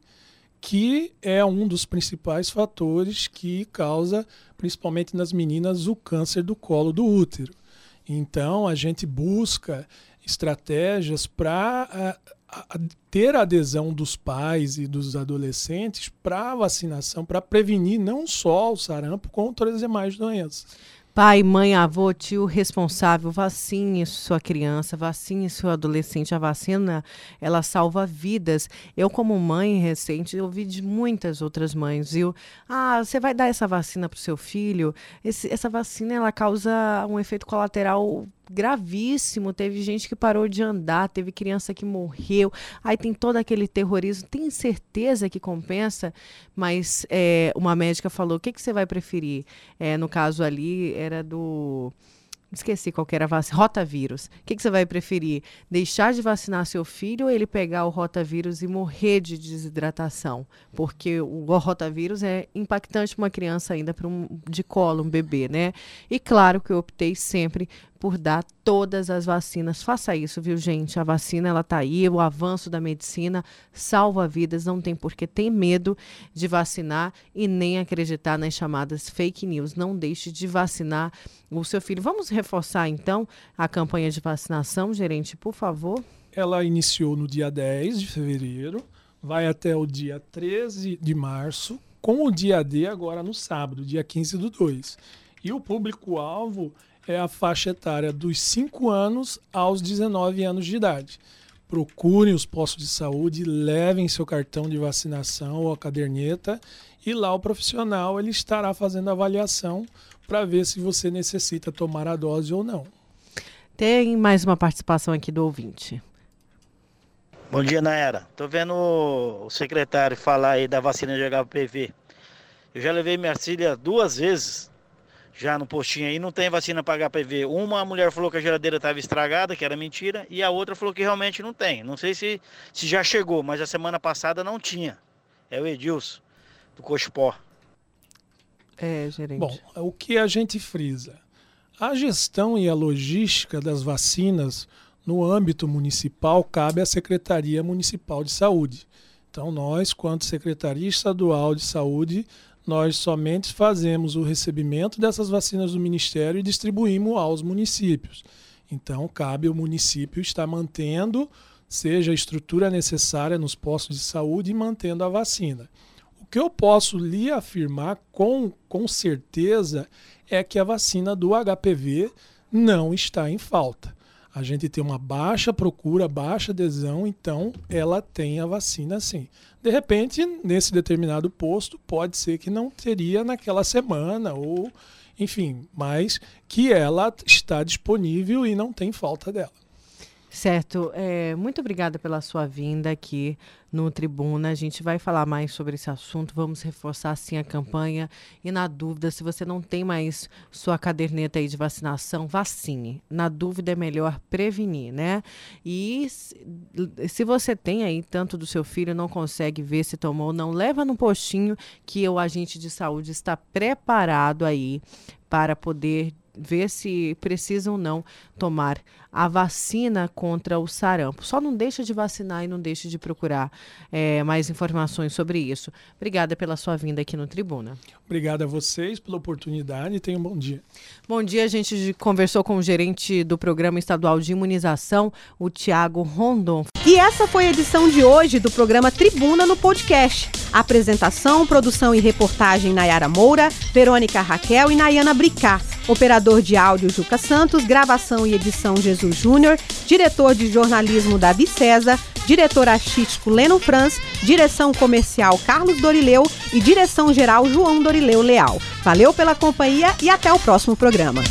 que é um dos principais fatores que causa, principalmente nas meninas, o câncer do colo do útero. Então, a gente busca estratégias para ter a adesão dos pais e dos adolescentes para a vacinação, para prevenir não só o sarampo, contra as demais doenças. Pai, mãe, avô, tio responsável, vacine sua criança, vacine seu adolescente. A vacina, ela salva vidas. Eu, como mãe recente, ouvi de muitas outras mães, viu? Ah, você vai dar essa vacina para o seu filho? Esse, essa vacina, ela causa um efeito colateral gravíssimo. Teve gente que parou de andar, teve criança que morreu. Aí tem todo aquele terrorismo. Tem certeza que compensa? Mas é, uma médica falou: o que, que você vai preferir? É, no caso ali, era do esqueci qual era a vacina, rotavírus. O que, que, você vai preferir? Deixar de vacinar seu filho ou ele pegar o rotavírus e morrer de desidratação? Porque o rotavírus é impactante para uma criança ainda um de colo, um bebê, né? E claro que eu optei sempre por dar todas as vacinas. Faça isso, viu, gente? A vacina ela tá aí, o avanço da medicina salva vidas, não tem por que ter medo de vacinar e nem acreditar nas chamadas fake news. Não deixe de vacinar o seu filho. Vamos reforçar então a campanha de vacinação, gerente, por favor. Ela iniciou no dia 10 de fevereiro, vai até o dia 13 de março, com o dia D agora no sábado, dia 15 do 2. E o público-alvo é a faixa etária dos 5 anos aos 19 anos de idade. Procurem os postos de saúde, levem seu cartão de vacinação ou a caderneta e lá o profissional ele estará fazendo a avaliação para ver se você necessita tomar a dose ou não. Tem mais uma participação aqui do ouvinte. Bom dia, Naera. Tô vendo o secretário falar aí da vacina de HPV. Eu já levei minha filha duas vezes já no postinho aí, não tem vacina para HPV. Uma mulher falou que a geladeira estava estragada, que era mentira, e a outra falou que realmente não tem. Não sei se, se já chegou, mas a semana passada não tinha. É o Edilson, do Cochipó. É, gerente. Bom, o que a gente frisa? A gestão e a logística das vacinas no âmbito municipal cabe à Secretaria Municipal de Saúde. Então, nós, quanto Secretaria Estadual de Saúde, nós somente fazemos o recebimento dessas vacinas do Ministério e distribuímos aos municípios. Então, cabe ao município estar mantendo, seja a estrutura necessária nos postos de saúde e mantendo a vacina. O que eu posso lhe afirmar com, com certeza é que a vacina do HPV não está em falta. A gente tem uma baixa procura, baixa adesão, então ela tem a vacina sim. De repente, nesse determinado posto, pode ser que não teria naquela semana, ou enfim, mas que ela está disponível e não tem falta dela. Certo. É, muito obrigada pela sua vinda aqui no Tribuna. A gente vai falar mais sobre esse assunto. Vamos reforçar sim a campanha. E na dúvida, se você não tem mais sua caderneta aí de vacinação, vacine. Na dúvida é melhor prevenir, né? E se você tem aí tanto do seu filho não consegue ver se tomou ou não, leva no postinho que o agente de saúde está preparado aí para poder ver se precisa ou não tomar a vacina contra o sarampo. Só não deixa de vacinar e não deixe de procurar é, mais informações sobre isso. Obrigada pela sua vinda aqui no Tribuna. Obrigado a vocês pela oportunidade e tenham um bom dia. Bom dia, a gente conversou com o gerente do Programa Estadual de Imunização, o Tiago Rondon. E essa foi a edição de hoje do programa Tribuna no podcast. Apresentação, produção e reportagem Nayara Moura, Verônica Raquel e Nayana Bricá. Operador de áudio Juca Santos, gravação e edição Jesus Júnior, diretor de jornalismo Davi César, diretor artístico Leno Franz, direção comercial Carlos Dorileu e direção geral João Dorileu Leal. Valeu pela companhia e até o próximo programa.